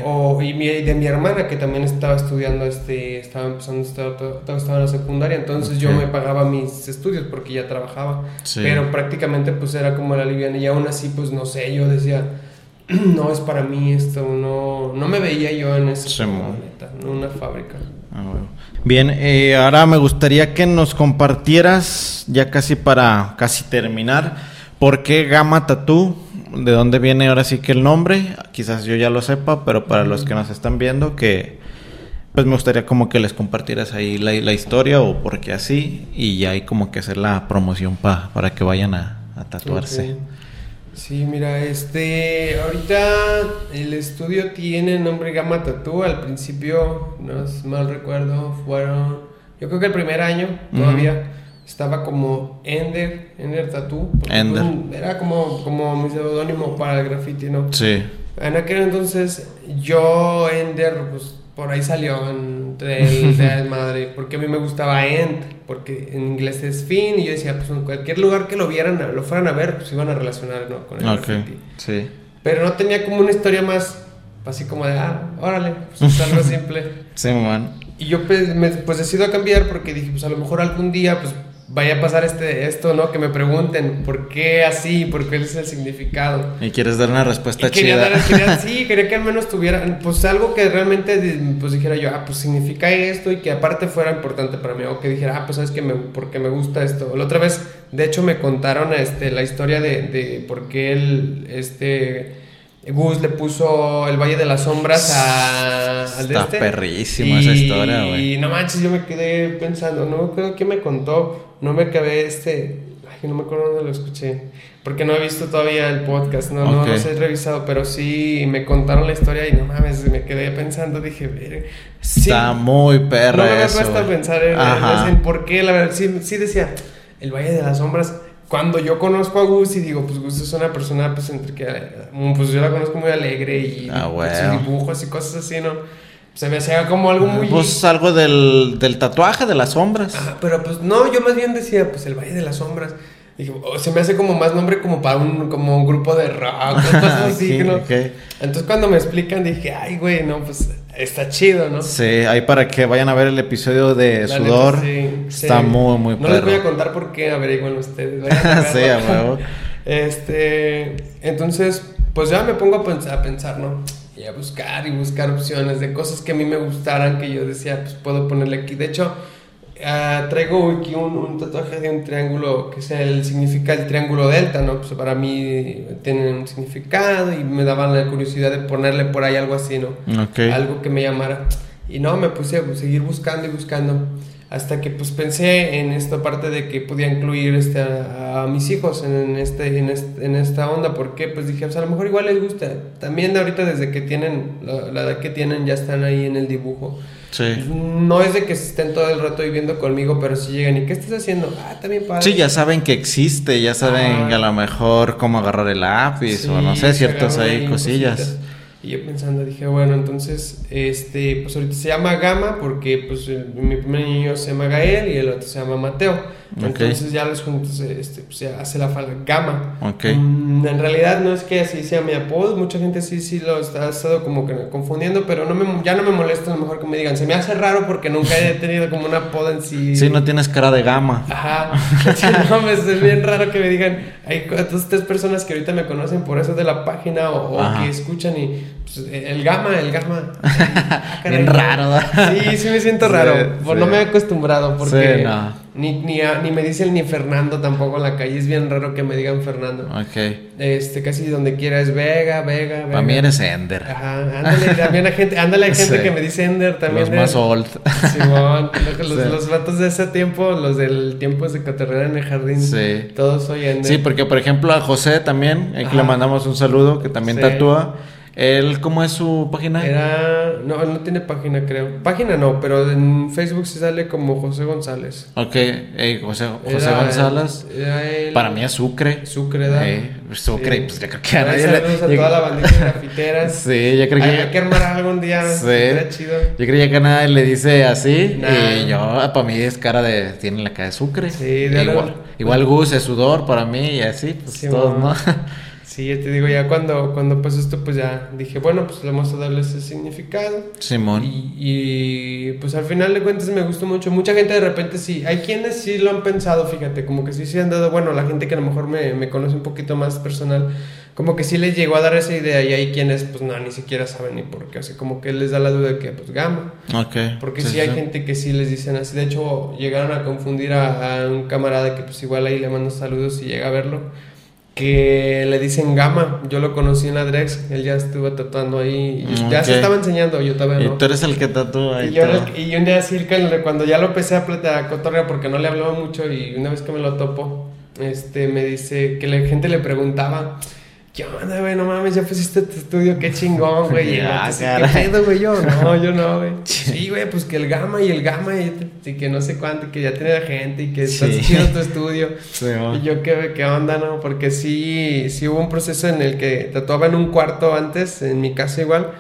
O, y de mi hermana, que también estaba estudiando, este, estaba empezando, estaba, estaba en la secundaria, entonces yo me pagaba mis estudios porque ya trabajaba, pero prácticamente pues era como la liviana, y aún así pues no sé, yo decía no es para mí esto, no, no me veía yo en esa en una fábrica. Ah, Bien, eh, ahora me gustaría que nos compartieras, ya casi para casi terminar, ¿por qué Gama Tattoo? ¿De dónde viene ahora sí que el nombre? Quizás yo ya lo sepa, pero para los que nos están viendo, que pues me gustaría como que les compartieras ahí la, historia o por qué así, y ya hay como que hacer la promoción para que vayan a, tatuarse. Sí, mira, este, ahorita el estudio tiene nombre Gamma Tattoo. Al principio, no es mal recuerdo, fueron, yo creo que el primer año todavía estaba como Ender, Ender Tattoo. Ender. era como, como mi seudónimo para el graffiti, ¿no? Sí. En aquel entonces, yo, Ender, pues por ahí salió entre el de madre, porque a mí me gustaba end, porque en inglés es fin, y yo decía, pues en cualquier lugar que lo vieran, lo fueran a ver, pues iban a relacionar ¿no? con el okay. Sí. Pero no tenía como una historia más, así como de, ah, órale, pues algo simple. Sí, man. Y yo pues, me, pues decido cambiar porque dije, pues a lo mejor algún día, pues vaya a pasar este, esto, ¿no? Que me pregunten por qué así, por qué es el significado. Y quieres dar una respuesta chida. Dar, sí, quería que al menos tuviera, pues algo que realmente, pues dijera yo, ah, pues significa esto y que aparte fuera importante para mí, o que dijera, ah, pues sabes que me, porque me gusta esto. La otra vez, de hecho, me contaron este, la historia de, de por qué el, este Gus le puso el Valle de las Sombras a, al Está este. perrísima esa historia, güey. Y no manches, yo me quedé pensando, no creo que me contó, no me acabé este. Ay, no me acuerdo dónde lo escuché. Porque no he visto todavía el podcast, no, no los he revisado, pero sí me contaron la historia y no mames, me quedé pensando, dije, Está muy perra. No me eso, puesto a pensar en, en, por qué, la verdad, sí, sí decía, el Valle de las Sombras cuando yo conozco a Gus y digo, pues Gus es una persona, pues entre que, pues yo la conozco muy alegre y ah, dibujos y cosas así, ¿no? Se me hacía como algo muy... Pues algo del, del tatuaje, de las sombras. pero pues no, yo más bien decía, pues el Valle de las Sombras. Dije, oh, se me hace como más nombre como para un, como un grupo de rock, cosas así, ¿no? Entonces cuando me explican dije, ay, güey, no, pues está chido, ¿no? Sí, ahí para que vayan a ver el episodio de Sudor. está muy, muy No les voy a contar por qué, averigüen ustedes. sí, a Este, entonces, pues ya me pongo a pensar, a pensar, ¿no? Y a buscar y buscar opciones de cosas que a mí me gustaran, que yo decía, pues puedo ponerle aquí. De hecho, Ah, traigo aquí un, tatuaje de un triángulo que sea el significa el triángulo delta, ¿no? Pues para mí tiene un significado y me daba la curiosidad de ponerle por ahí algo así, ¿no? Algo que me llamara. Y no, me puse a seguir buscando y buscando hasta que pues pensé en esta parte de que podía incluir este, a, mis hijos en, este, en, este, en, esta onda, porque pues dije, pues a lo mejor igual les gusta. También ahorita desde que tienen, la, la edad que tienen, ya están ahí en el dibujo. No es de que estén todo el rato viviendo conmigo, pero si llegan y ¿qué estás haciendo? Ah, también padre. Sí, ya saben que existe, ya saben a lo mejor cómo agarrar el lápiz o no sé, ciertas ahí cosillas. Y yo pensando, dije, bueno, entonces, este, pues ahorita se llama Gama porque pues mi primer niño se llama Gael y el otro se llama Mateo. Entonces ya los juntos este, pues, se hace la falda Gama. Mm, en realidad no es que así sea mi apodo, mucha gente sí, sí lo ha estado como que confundiendo, pero no me, ya no me molesta a lo mejor que me digan, se me hace raro porque nunca he tenido como un apodo en sí. Sí, no tienes cara de Gama. Ajá, no, me es bien raro que me digan, hay dos, tres personas que ahorita me conocen por eso de la página o, que escuchan y pues, el Gama, el Gama. bien raro. Sí, sí me siento raro, no me he acostumbrado porque... no ni, ni, ni me dicen ni Fernando tampoco en la calle. Es bien raro que me digan Fernando. Ok. Este, casi donde quiera es Vega, Vega, Vega. Para mí eres Ender. Ajá, ándale, también hay gente, ándale, hay gente que me dice Ender también. Los más old. Simón, los, los, vatos de ese tiempo, los del tiempo de Caterrera en el jardín. Sí. Todos soy Ender. Sí, porque por ejemplo a José también, que le mandamos un saludo, que también tatúa. ¿Él cómo es su página? Era. No, no tiene página, creo. Página no, pero en Facebook se sale como José González. Ok, José, José González. Para mí es Sucre. Sucre, ¿da? Sucre, pues ya creo que a nadie Saludos a toda la bandita de grafiteras. sí, ya creo que. Hay que armar algún día. Sí. chido. Yo creía que nadie le dice así. Y yo, para mí es cara de. Tiene la cara de Sucre. Sí, de Igual, igual Gus es sudor para mí y así, pues todos, ¿no? Sí, te digo, ya cuando, cuando pasó esto, pues ya dije, bueno, pues vamos a darle ese significado. Simón. Y, y, pues al final de cuentas me gustó mucho. Mucha gente de repente sí, hay quienes sí lo han pensado, fíjate, como que sí se han dado, bueno, la gente que a lo mejor me, me conoce un poquito más personal, como que sí les llegó a dar esa idea y hay quienes pues no, ni siquiera saben ni por qué, o sea, como que les da la duda de que pues gama. Ok. Porque sí, hay gente que sí les dicen así, de hecho llegaron a confundir a, a, un camarada que pues igual ahí le mando saludos y llega a verlo que le dicen Gama. Yo lo conocí en la Drex, él ya estuvo tatuando ahí. Y Ya se estaba enseñando, yo todavía no. Y tú eres el que tatúa ahí. Y, yo, y un día así, cuando ya lo empecé a platicar a cotorrea, porque no le hablaba mucho, y una vez que me lo topo, este, me dice que la gente le preguntaba ¿Qué onda, güey? No mames, ya pusiste tu estudio, qué chingón, güey. Ya, ¿Qué pedo, güey? Yo, no, yo no, güey. Sí, güey, pues que el gama y el gama y, que no sé cuánto, que ya tiene la gente y que estás haciendo tu estudio. y yo, ¿qué, ¿qué onda, no? Porque sí, sí hubo un proceso en el que tatuaba en un cuarto antes, en mi casa igual.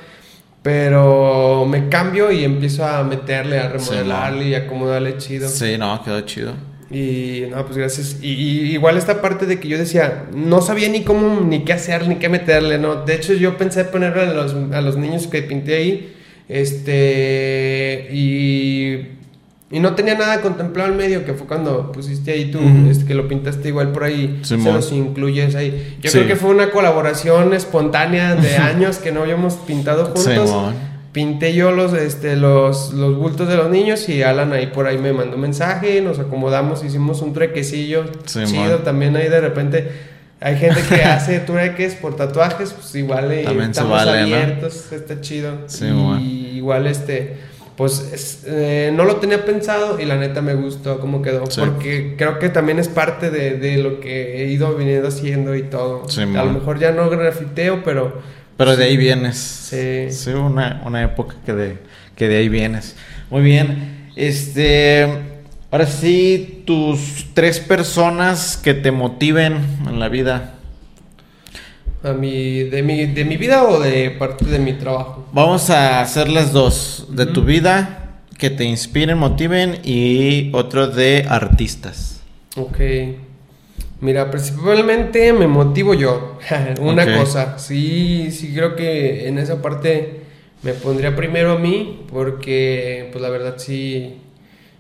Pero me cambio y empiezo a meterle, a remodelarle y acomodarle chido. Sí, no, quedó chido. Y no, pues gracias. Y, igual esta parte de que yo decía, no sabía ni cómo, ni qué hacer, ni qué meterle, ¿no? De hecho, yo pensé ponerle a los, a los niños que pinté ahí, este, y, y no tenía nada contemplado en medio, que fue cuando pusiste ahí tú, este, que lo pintaste igual por ahí, se los incluyes ahí. Yo creo que fue una colaboración espontánea de años que no habíamos pintado juntos pinté yo los, este, los, los bultos de los niños y Alan ahí por ahí me mandó un mensaje, nos acomodamos, hicimos un trequecillo chido. También ahí de repente hay gente que hace trueques por tatuajes, pues igual estamos abiertos, está chido. y igual este, pues eh, no lo tenía pensado y la neta me gustó cómo quedó, porque creo que también es parte de, de, lo que he ido viniendo haciendo y todo. A lo mejor ya no grafiteo, pero pero de ahí vienes. Sí. Sí, una, una época que de, que de ahí vienes. Muy bien. Este. Ahora sí, tus tres personas que te motiven en la vida. A mi, de, mi, ¿De mi vida o de parte de mi trabajo? Vamos a hacerles dos. De tu vida, que te inspiren, motiven, y otro de artistas. Ok. Mira, principalmente me motivo yo. Una cosa, sí, sí creo que en esa parte me pondría primero a mí, porque pues la verdad sí,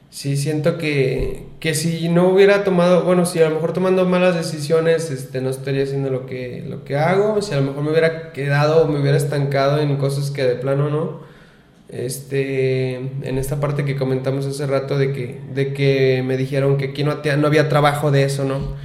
sí siento que, que si no hubiera tomado, bueno, si a lo mejor tomando malas decisiones, este, no estaría haciendo lo que, lo que hago, si a lo mejor me hubiera quedado o me hubiera estancado en cosas que de plano no, este, en esta parte que comentamos hace rato de que, de que me dijeron que aquí no, no había trabajo de eso, ¿no?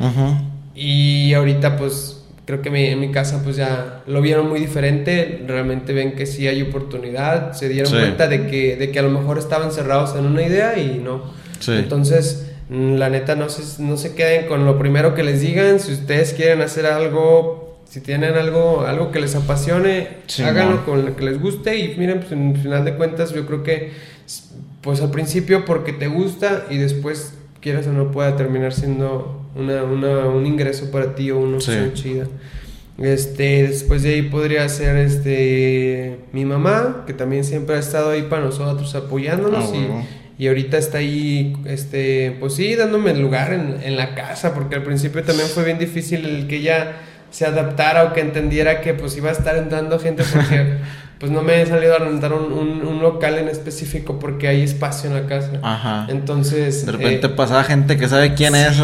Y ahorita pues creo que en mi casa pues ya lo vieron muy diferente, realmente ven que sí hay oportunidad, se dieron cuenta de que, de que a lo mejor estaban cerrados en una idea y no. Entonces, mm, la neta, no se, no se queden con lo primero que les digan, si ustedes quieren hacer algo si tienen algo, algo que les apasione, háganlo con lo que les guste y miren, pues en final de cuentas yo creo que pues al principio porque te gusta y después quieras o no pueda terminar siendo una, una, un ingreso para ti o una opción chida. Este, después de ahí podría ser este mi mamá, que también siempre ha estado ahí para nosotros apoyándonos ah, y, y, ahorita está ahí, este, pues sí, dándome el lugar en, en la casa, porque al principio también fue bien difícil el que ella se adaptara o que entendiera que pues iba a estar entrando gente porque pues no me he salido a rentar un, un, local en específico porque hay espacio en la casa. Ajá. Entonces... De repente eh, pasa gente que sabe quién es.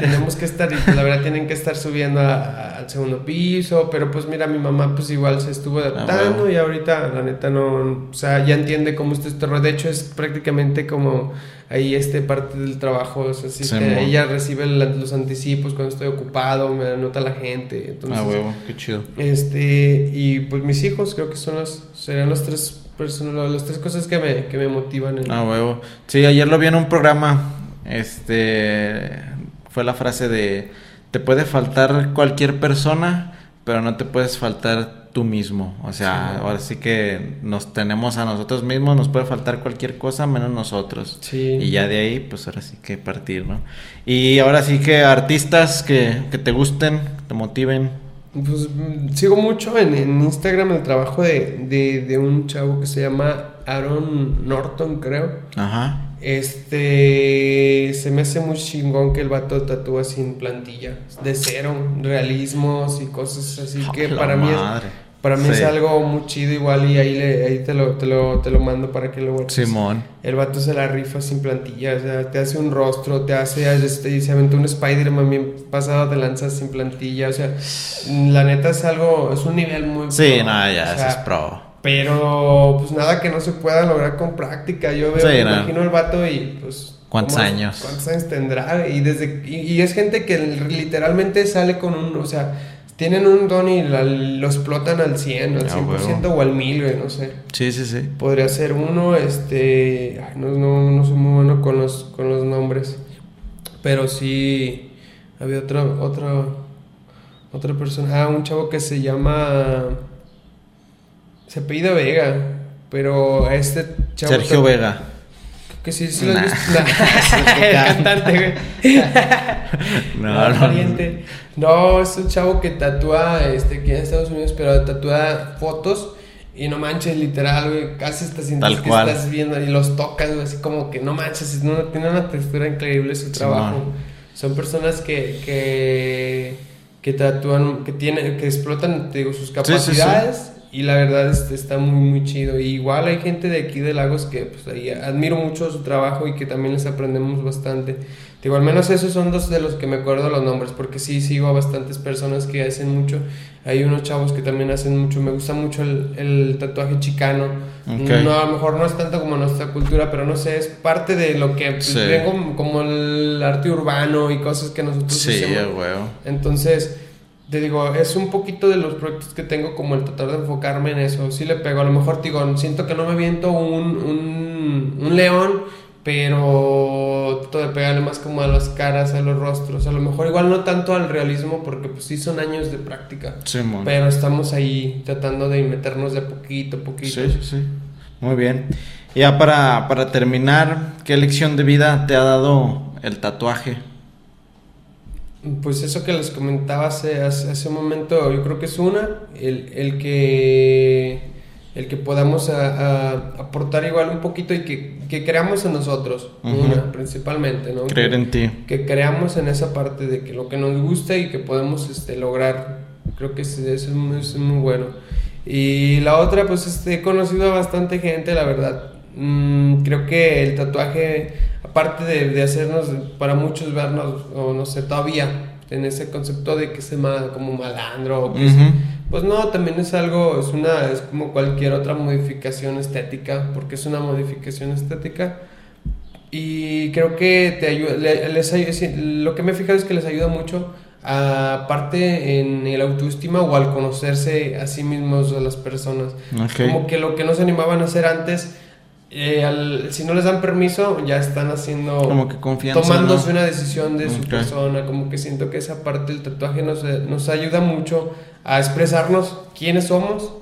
Tenemos que estar, y pues, la verdad tienen que estar subiendo al segundo piso, pero pues mira, mi mamá pues igual se estuvo ah, adaptando y ahorita la neta no, o sea, ya entiende cómo está este De hecho es prácticamente como ahí este parte del trabajo, o sea, si ella recibe los anticipos cuando estoy ocupado, me anota la gente, entonces... Ah, huevo, qué chido. Este, y pues mis hijos creo que son los, serían los tres personas, las tres cosas que me, que me motivan. En... Ah, huevo. Sí, ayer lo vi en un programa, este, fue la frase de, te puede faltar cualquier persona, pero no te puedes faltar tú mismo. O sea, ahora sí que nos tenemos a nosotros mismos, nos puede faltar cualquier cosa menos nosotros. Sí. Y ya de ahí, pues ahora sí que partir, ¿no? Y ahora sí que artistas que, que te gusten, te motiven. Pues mm, sigo mucho en, en Instagram el trabajo de, de, de, un chavo que se llama Aaron Norton, creo. Ajá. Este se me hace muy chingón que el vato tatúa sin plantilla, de cero, realismos y cosas así que para mí es, para mí es algo muy chido igual y ahí, le, ahí te, lo, te, lo, te lo mando para que lo vuelvas. Simón. El vato se la rifa sin plantilla, o sea, te hace un rostro, te hace, este, se aventó un Spider-Man bien pasado de lanzas sin plantilla, o sea, la neta es algo, es un nivel muy... Sí, nada, ya, eso es pro. Pero, pues nada que no se pueda lograr con práctica. Yo veo, me imagino el vato y pues. ¿Cuántos años? ¿Cuántos años tendrá? Y desde y, es gente que literalmente sale con un, o sea, tienen un don y lo explotan al 100, al 100% o al 1000, no sé. Sí, sí, sí. Podría ser uno, este, no, no, no soy muy bueno con los, con los nombres, pero sí, había otra, otra, otra persona, ah, un chavo que se llama, se apellida Vega, pero este chavo... Sergio Vega. Que sí, sí lo has visto. cantante, güey. no, no. No, es un chavo que tatúa, este, aquí en Estados Unidos, pero tatúa fotos y no manches, literal, güey, casi estás sientes que estás viendo y los tocas, güey, así como que no manches, no, tiene una textura increíble su trabajo. Son personas que, que, que tatúan, que tienen, que explotan, te digo, sus capacidades. Y la verdad este, está muy, muy chido. Y igual hay gente de aquí de Lagos que pues, ahí admiro mucho su trabajo y que también les aprendemos bastante. Digo, al menos esos son dos de los que me acuerdo los nombres, porque sí sigo a bastantes personas que hacen mucho. Hay unos chavos que también hacen mucho. Me gusta mucho el, el tatuaje chicano. No, a lo mejor no es tanto como nuestra cultura, pero no sé, es parte de lo que pues, como, el arte urbano y cosas que nosotros sí, hacemos. Sí, Entonces te digo, es un poquito de los proyectos que tengo como el tratar de enfocarme en eso. Sí le pego, a lo mejor digo, siento que no me viento un, un, un león, pero trato de pegarle más como a las caras, a los rostros. A lo mejor igual no tanto al realismo, porque pues sí son años de práctica. Sí, pero estamos ahí tratando de meternos de poquito a poquito. Sí, sí, sí. Muy bien. Ya para, para terminar, ¿qué lección de vida te ha dado el tatuaje? Pues eso que les comentaba hace, hace, un momento, yo creo que es una, el, el que, el que podamos aportar igual un poquito y que, que creamos en nosotros, una, principalmente, ¿no? Creer en ti. Que creamos en esa parte de que lo que nos gusta y que podemos este, lograr, creo que eso es, es, muy bueno. Y la otra, pues este, he conocido a bastante gente, la verdad. Mm, creo que el tatuaje aparte de, de, hacernos, para muchos vernos, o no sé, todavía en ese concepto de que se llama como malandro, Pues no, también es algo, es una, es como cualquier otra modificación estética, porque es una modificación estética. Y creo que te ayuda, les, lo que me he fijado es que les ayuda mucho, aparte en el autoestima o al conocerse a sí mismos a las personas. Como que lo que no se animaban a hacer antes, eh, si no les dan permiso, ya están haciendo. Como que confianza. Tomándose una decisión de su persona. Como que siento que esa parte del tatuaje nos, nos ayuda mucho a expresarnos quiénes somos.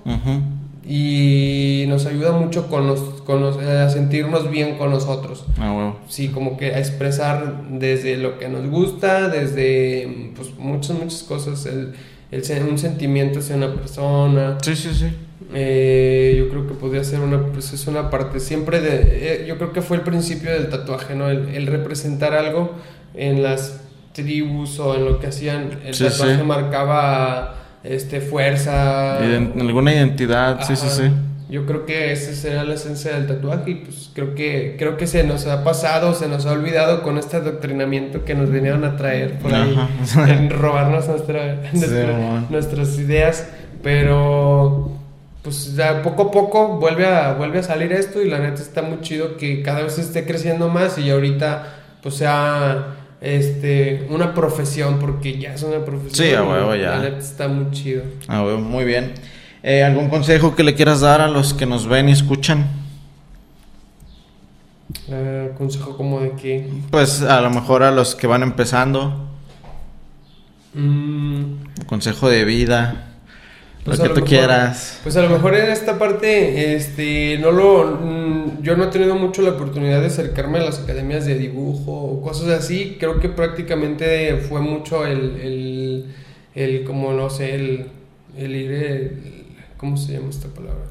Y nos ayuda mucho con los, con a sentirnos bien con nosotros. Ah, Sí, como que a expresar desde lo que nos gusta, desde pues, muchas, muchas cosas. El, el, un sentimiento hacia una persona. Sí, sí, sí. Eh, yo creo que podría ser una, pues es una parte siempre de, eh, yo creo que fue el principio del tatuaje, ¿no? El, representar algo en las tribus o en lo que hacían, el tatuaje marcaba este fuerza, alguna identidad, sí, sí, sí. Yo creo que esa sería la esencia del tatuaje y pues creo que creo que se nos ha pasado, se nos ha olvidado con este adoctrinamiento que nos vinieron a traer por ahí, en robarnos nuestra, nuestras ideas, pero pues ya poco a poco vuelve a, vuelve a salir esto y la neta está muy chido que cada vez esté creciendo más y ahorita pues sea este una profesión porque ya es una profesión. Sí, a huevo ya. La neta está muy chido. A huevo, muy bien. Eh, ¿Algún consejo que le quieras dar a los que nos ven y escuchan? Eh, consejo como de qué? Pues a lo mejor a los que van empezando. Mm. Consejo de vida. Pues lo que tú quieras. Pues a lo mejor en esta parte, este, no lo, mm, yo no he tenido mucho la oportunidad de acercarme a las academias de dibujo o cosas así. Creo que prácticamente fue mucho el, el, el como no sé, el, el ir, ¿cómo se llama esta palabra?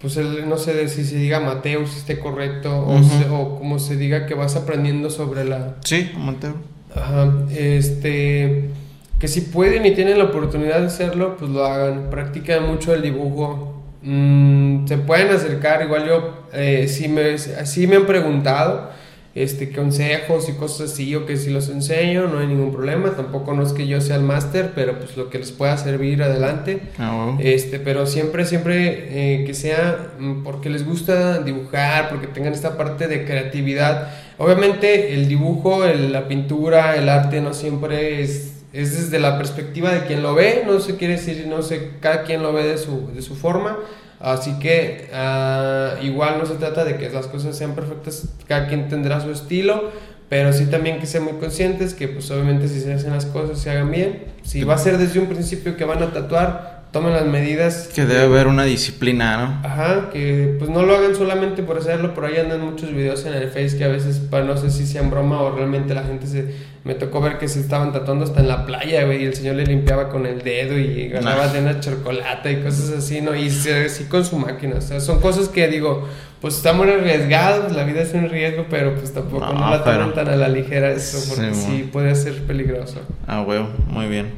Pues el, no sé si se diga Mateo, si esté correcto, o, o como se diga que vas aprendiendo sobre la... Sí, Mateo. Ajá, este que si pueden y tienen la oportunidad de hacerlo, pues lo hagan. Practican mucho el dibujo. Mm, se pueden acercar, igual yo, eh, si, me, si me han preguntado este, consejos y cosas así, o que si los enseño, no hay ningún problema. Tampoco no es que yo sea el máster, pero pues lo que les pueda servir adelante. Ah, este, pero siempre, siempre eh, que sea mm, porque les gusta dibujar, porque tengan esta parte de creatividad. Obviamente el dibujo, la pintura, el arte no siempre es es desde la perspectiva de quien lo ve, no se quiere decir, no sé, cada quien lo ve de su, de su forma, así que ah, igual no se trata de que las cosas sean perfectas, cada quien tendrá su estilo, pero sí también que sean muy conscientes que pues obviamente si se hacen las cosas se hagan bien, si va a ser desde un principio que van a tatuar, tomen las medidas. Que debe haber una disciplina, ¿no? Ajá, que pues no lo hagan solamente por hacerlo, por ahí andan muchos videos en el Face que a veces, para no sé si sean broma o realmente la gente se... Me tocó ver que se estaban tatuando hasta en la playa, güey, y el señor le limpiaba con el dedo y ganaba de una chocolate y cosas así, ¿no? Y así con su máquina, o sea, son cosas que digo, pues estamos arriesgados, la vida es un riesgo, pero pues tampoco no, la toman tan a la ligera eso, porque sí, puede ser peligroso. Ah, güey, muy bien.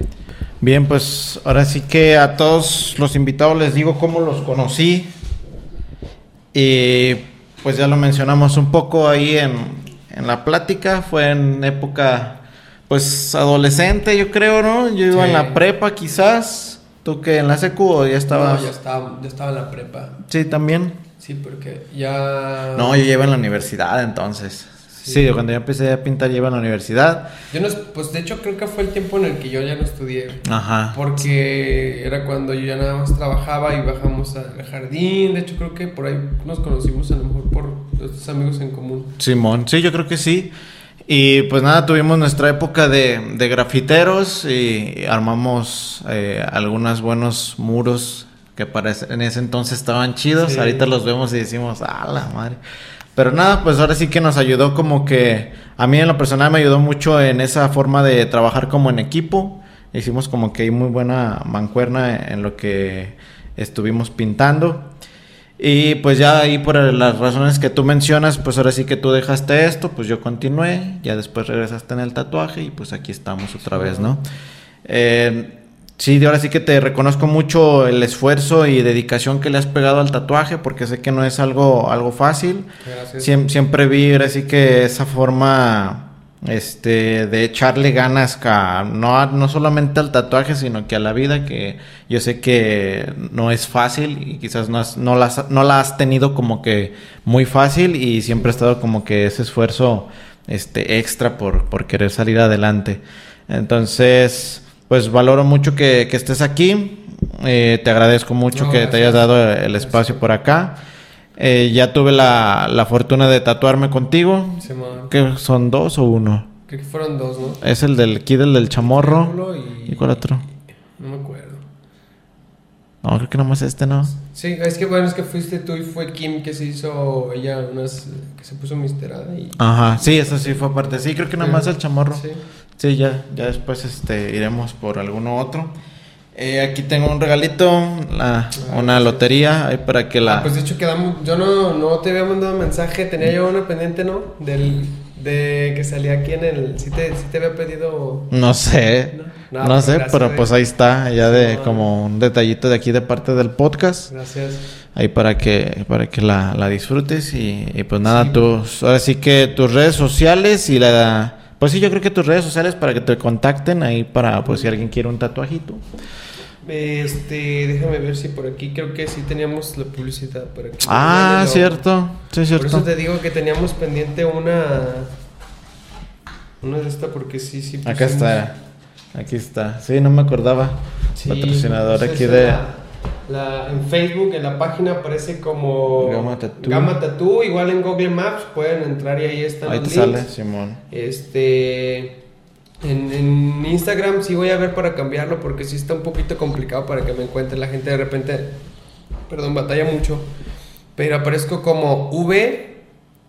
Bien, pues ahora sí que a todos los invitados les digo cómo los conocí. Y pues ya lo mencionamos un poco ahí en, en la plática. Fue en época, pues adolescente, yo creo, ¿no? Yo iba en la prepa, quizás. ¿Tú que en la secu o ya estabas? No, ya estaba, ya estaba en la prepa. Sí, también. Sí, porque ya. No, yo iba en la universidad entonces. Sí, cuando yo empecé a pintar lleva a la universidad. Yo no, pues de hecho creo que fue el tiempo en el que yo ya no estudié. Ajá. Porque era cuando yo ya nada más trabajaba y bajamos al jardín. De hecho creo que por ahí nos conocimos a lo mejor por nuestros amigos en común. Simón, sí, yo creo que sí. Y pues nada, tuvimos nuestra época de, de grafiteros y armamos eh, algunos buenos muros que para en ese entonces estaban chidos. Ahorita los vemos y decimos, ah, la madre. Pero nada, pues ahora sí que nos ayudó como que a mí en lo personal me ayudó mucho en esa forma de trabajar como en equipo. Hicimos como que muy buena mancuerna en lo que estuvimos pintando. Y pues ya ahí por las razones que tú mencionas, pues ahora sí que tú dejaste esto, pues yo continué, ya después regresaste en el tatuaje y pues aquí estamos otra vez, ¿no? Eh, Sí, de ahora sí que te reconozco mucho el esfuerzo y dedicación que le has pegado al tatuaje, porque sé que no es algo, algo fácil. Gracias. siempre vi ahora sí que esa forma este, de echarle ganas a, no, no solamente al tatuaje, sino que a la vida, que yo sé que no es fácil y quizás no, no, las, no la has tenido como que muy fácil y siempre ha estado como que ese esfuerzo este, extra por, por querer salir adelante. Entonces, pues valoro mucho que, que estés aquí, eh, te agradezco mucho que te hayas dado el espacio por acá. Eh, ya tuve la, la, fortuna de tatuarme contigo. Sí, ¿Que son dos o uno? Creo que fueron dos, ¿no? Es el del aquí del, del chamorro. Y... cuál otro? No me acuerdo. No, creo que nomás este, ¿no? Sí, es que bueno, es que fuiste tú y fue Kim que se hizo ella unas que se puso misterada y Ajá, sí, eso sí fue parte. Sí, creo que nomás el chamorro. Sí. Sí, ya ya después este iremos por alguno otro. Eh, aquí tengo un regalito, la, una lotería, ahí para que la... Ah, pues de hecho quedamos, yo no, no te había mandado un mensaje, tenía yo una pendiente, ¿no? Del, de que salía aquí en el... ¿Sí te, te había pedido...? No sé, no, no, sé, pero pues ahí está, ya de como un detallito de aquí de parte del podcast. Gracias. Ahí para que, para que la, la disfrutes y, y, pues nada, tus, ahora sí que tus redes sociales y la... Pues sí, yo creo que tus redes sociales para que te contacten ahí para, pues si alguien quiere un tatuajito. Este, déjame ver si por aquí creo que sí teníamos la publicidad por aquí. Ah, cierto. Sí, cierto. Por eso te digo que teníamos pendiente una una de esta porque sí, sí. Acá está. Aquí está. Sí, no me acordaba. Patrocinador aquí de la, en Facebook, en la página aparece como Gama Tattoo. igual en Google Maps pueden entrar y ahí están ahí te sale, Simón. Este en, Instagram sí voy a ver para cambiarlo porque sí está un poquito complicado para que me encuentre la gente de repente, perdón, batalla mucho, pero aparezco como V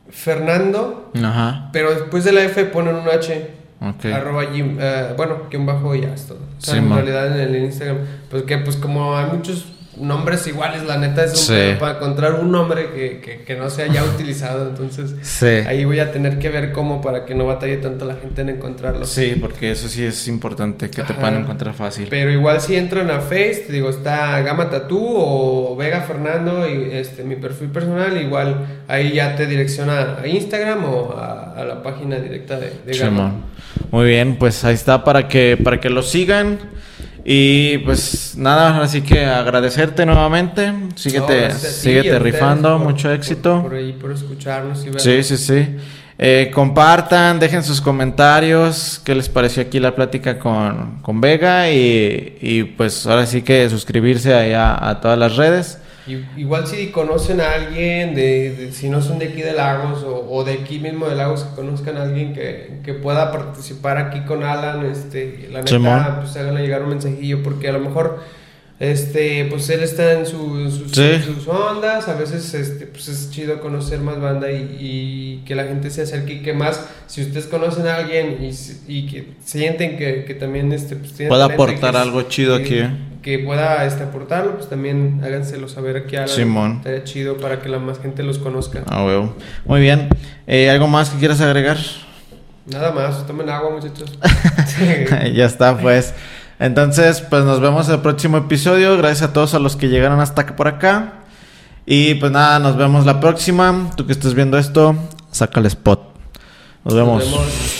Fernando, Ajá. pero después de la F ponen un H. Okay. Arroba uh, bueno, que un bajo y ya es todo. O sea, en realidad en el Instagram, pues que pues como hay muchos nombres iguales, la neta es un para encontrar un nombre que, que, no se haya utilizado, entonces ahí voy a tener que ver cómo para que no batalle tanto la gente en encontrarlo. Sí, porque eso sí es importante, que te puedan encontrar fácil. Pero igual si entran a Face, te digo, está Gama Tattoo o Vega Fernando y este mi perfil personal, igual ahí ya te direcciona a Instagram o a, la página directa de, de Gama. Muy bien, pues ahí está para que, para que lo sigan. Y pues nada, así que agradecerte nuevamente. Síguete, síguete rifando, mucho éxito. Por, ahí, por escucharnos y Sí, sí, sí. Eh, compartan, dejen sus comentarios, qué les pareció aquí la plática con, con Vega y, y, pues ahora sí que suscribirse allá a todas las redes. Igual si conocen a alguien, de, si no son de aquí de Lagos o, de aquí mismo de Lagos, que conozcan a alguien que, que pueda participar aquí con Alan, este, la neta, pues háganle llegar un mensajillo, porque a lo mejor este, pues él está en, su, sus, ondas, a veces este, pues es chido conocer más banda y, que la gente se acerque y que más, si ustedes conocen a alguien y, y que sienten que, que también este, pues, pueda aportar algo chido aquí. Que pueda este, aportarlo, pues también háganselo saber aquí a la Simón. Estaría chido para que la más gente los conozca. Ah, huevo. Muy bien. Eh, ¿Algo más que quieras agregar? Nada más, tomen agua muchachos. ya está, pues. Entonces, pues nos vemos en el próximo episodio. Gracias a todos a los que llegaron hasta por acá. Y pues nada, nos vemos la próxima. Tú que estés viendo esto, saca el spot. Nos vemos. Nos vemos.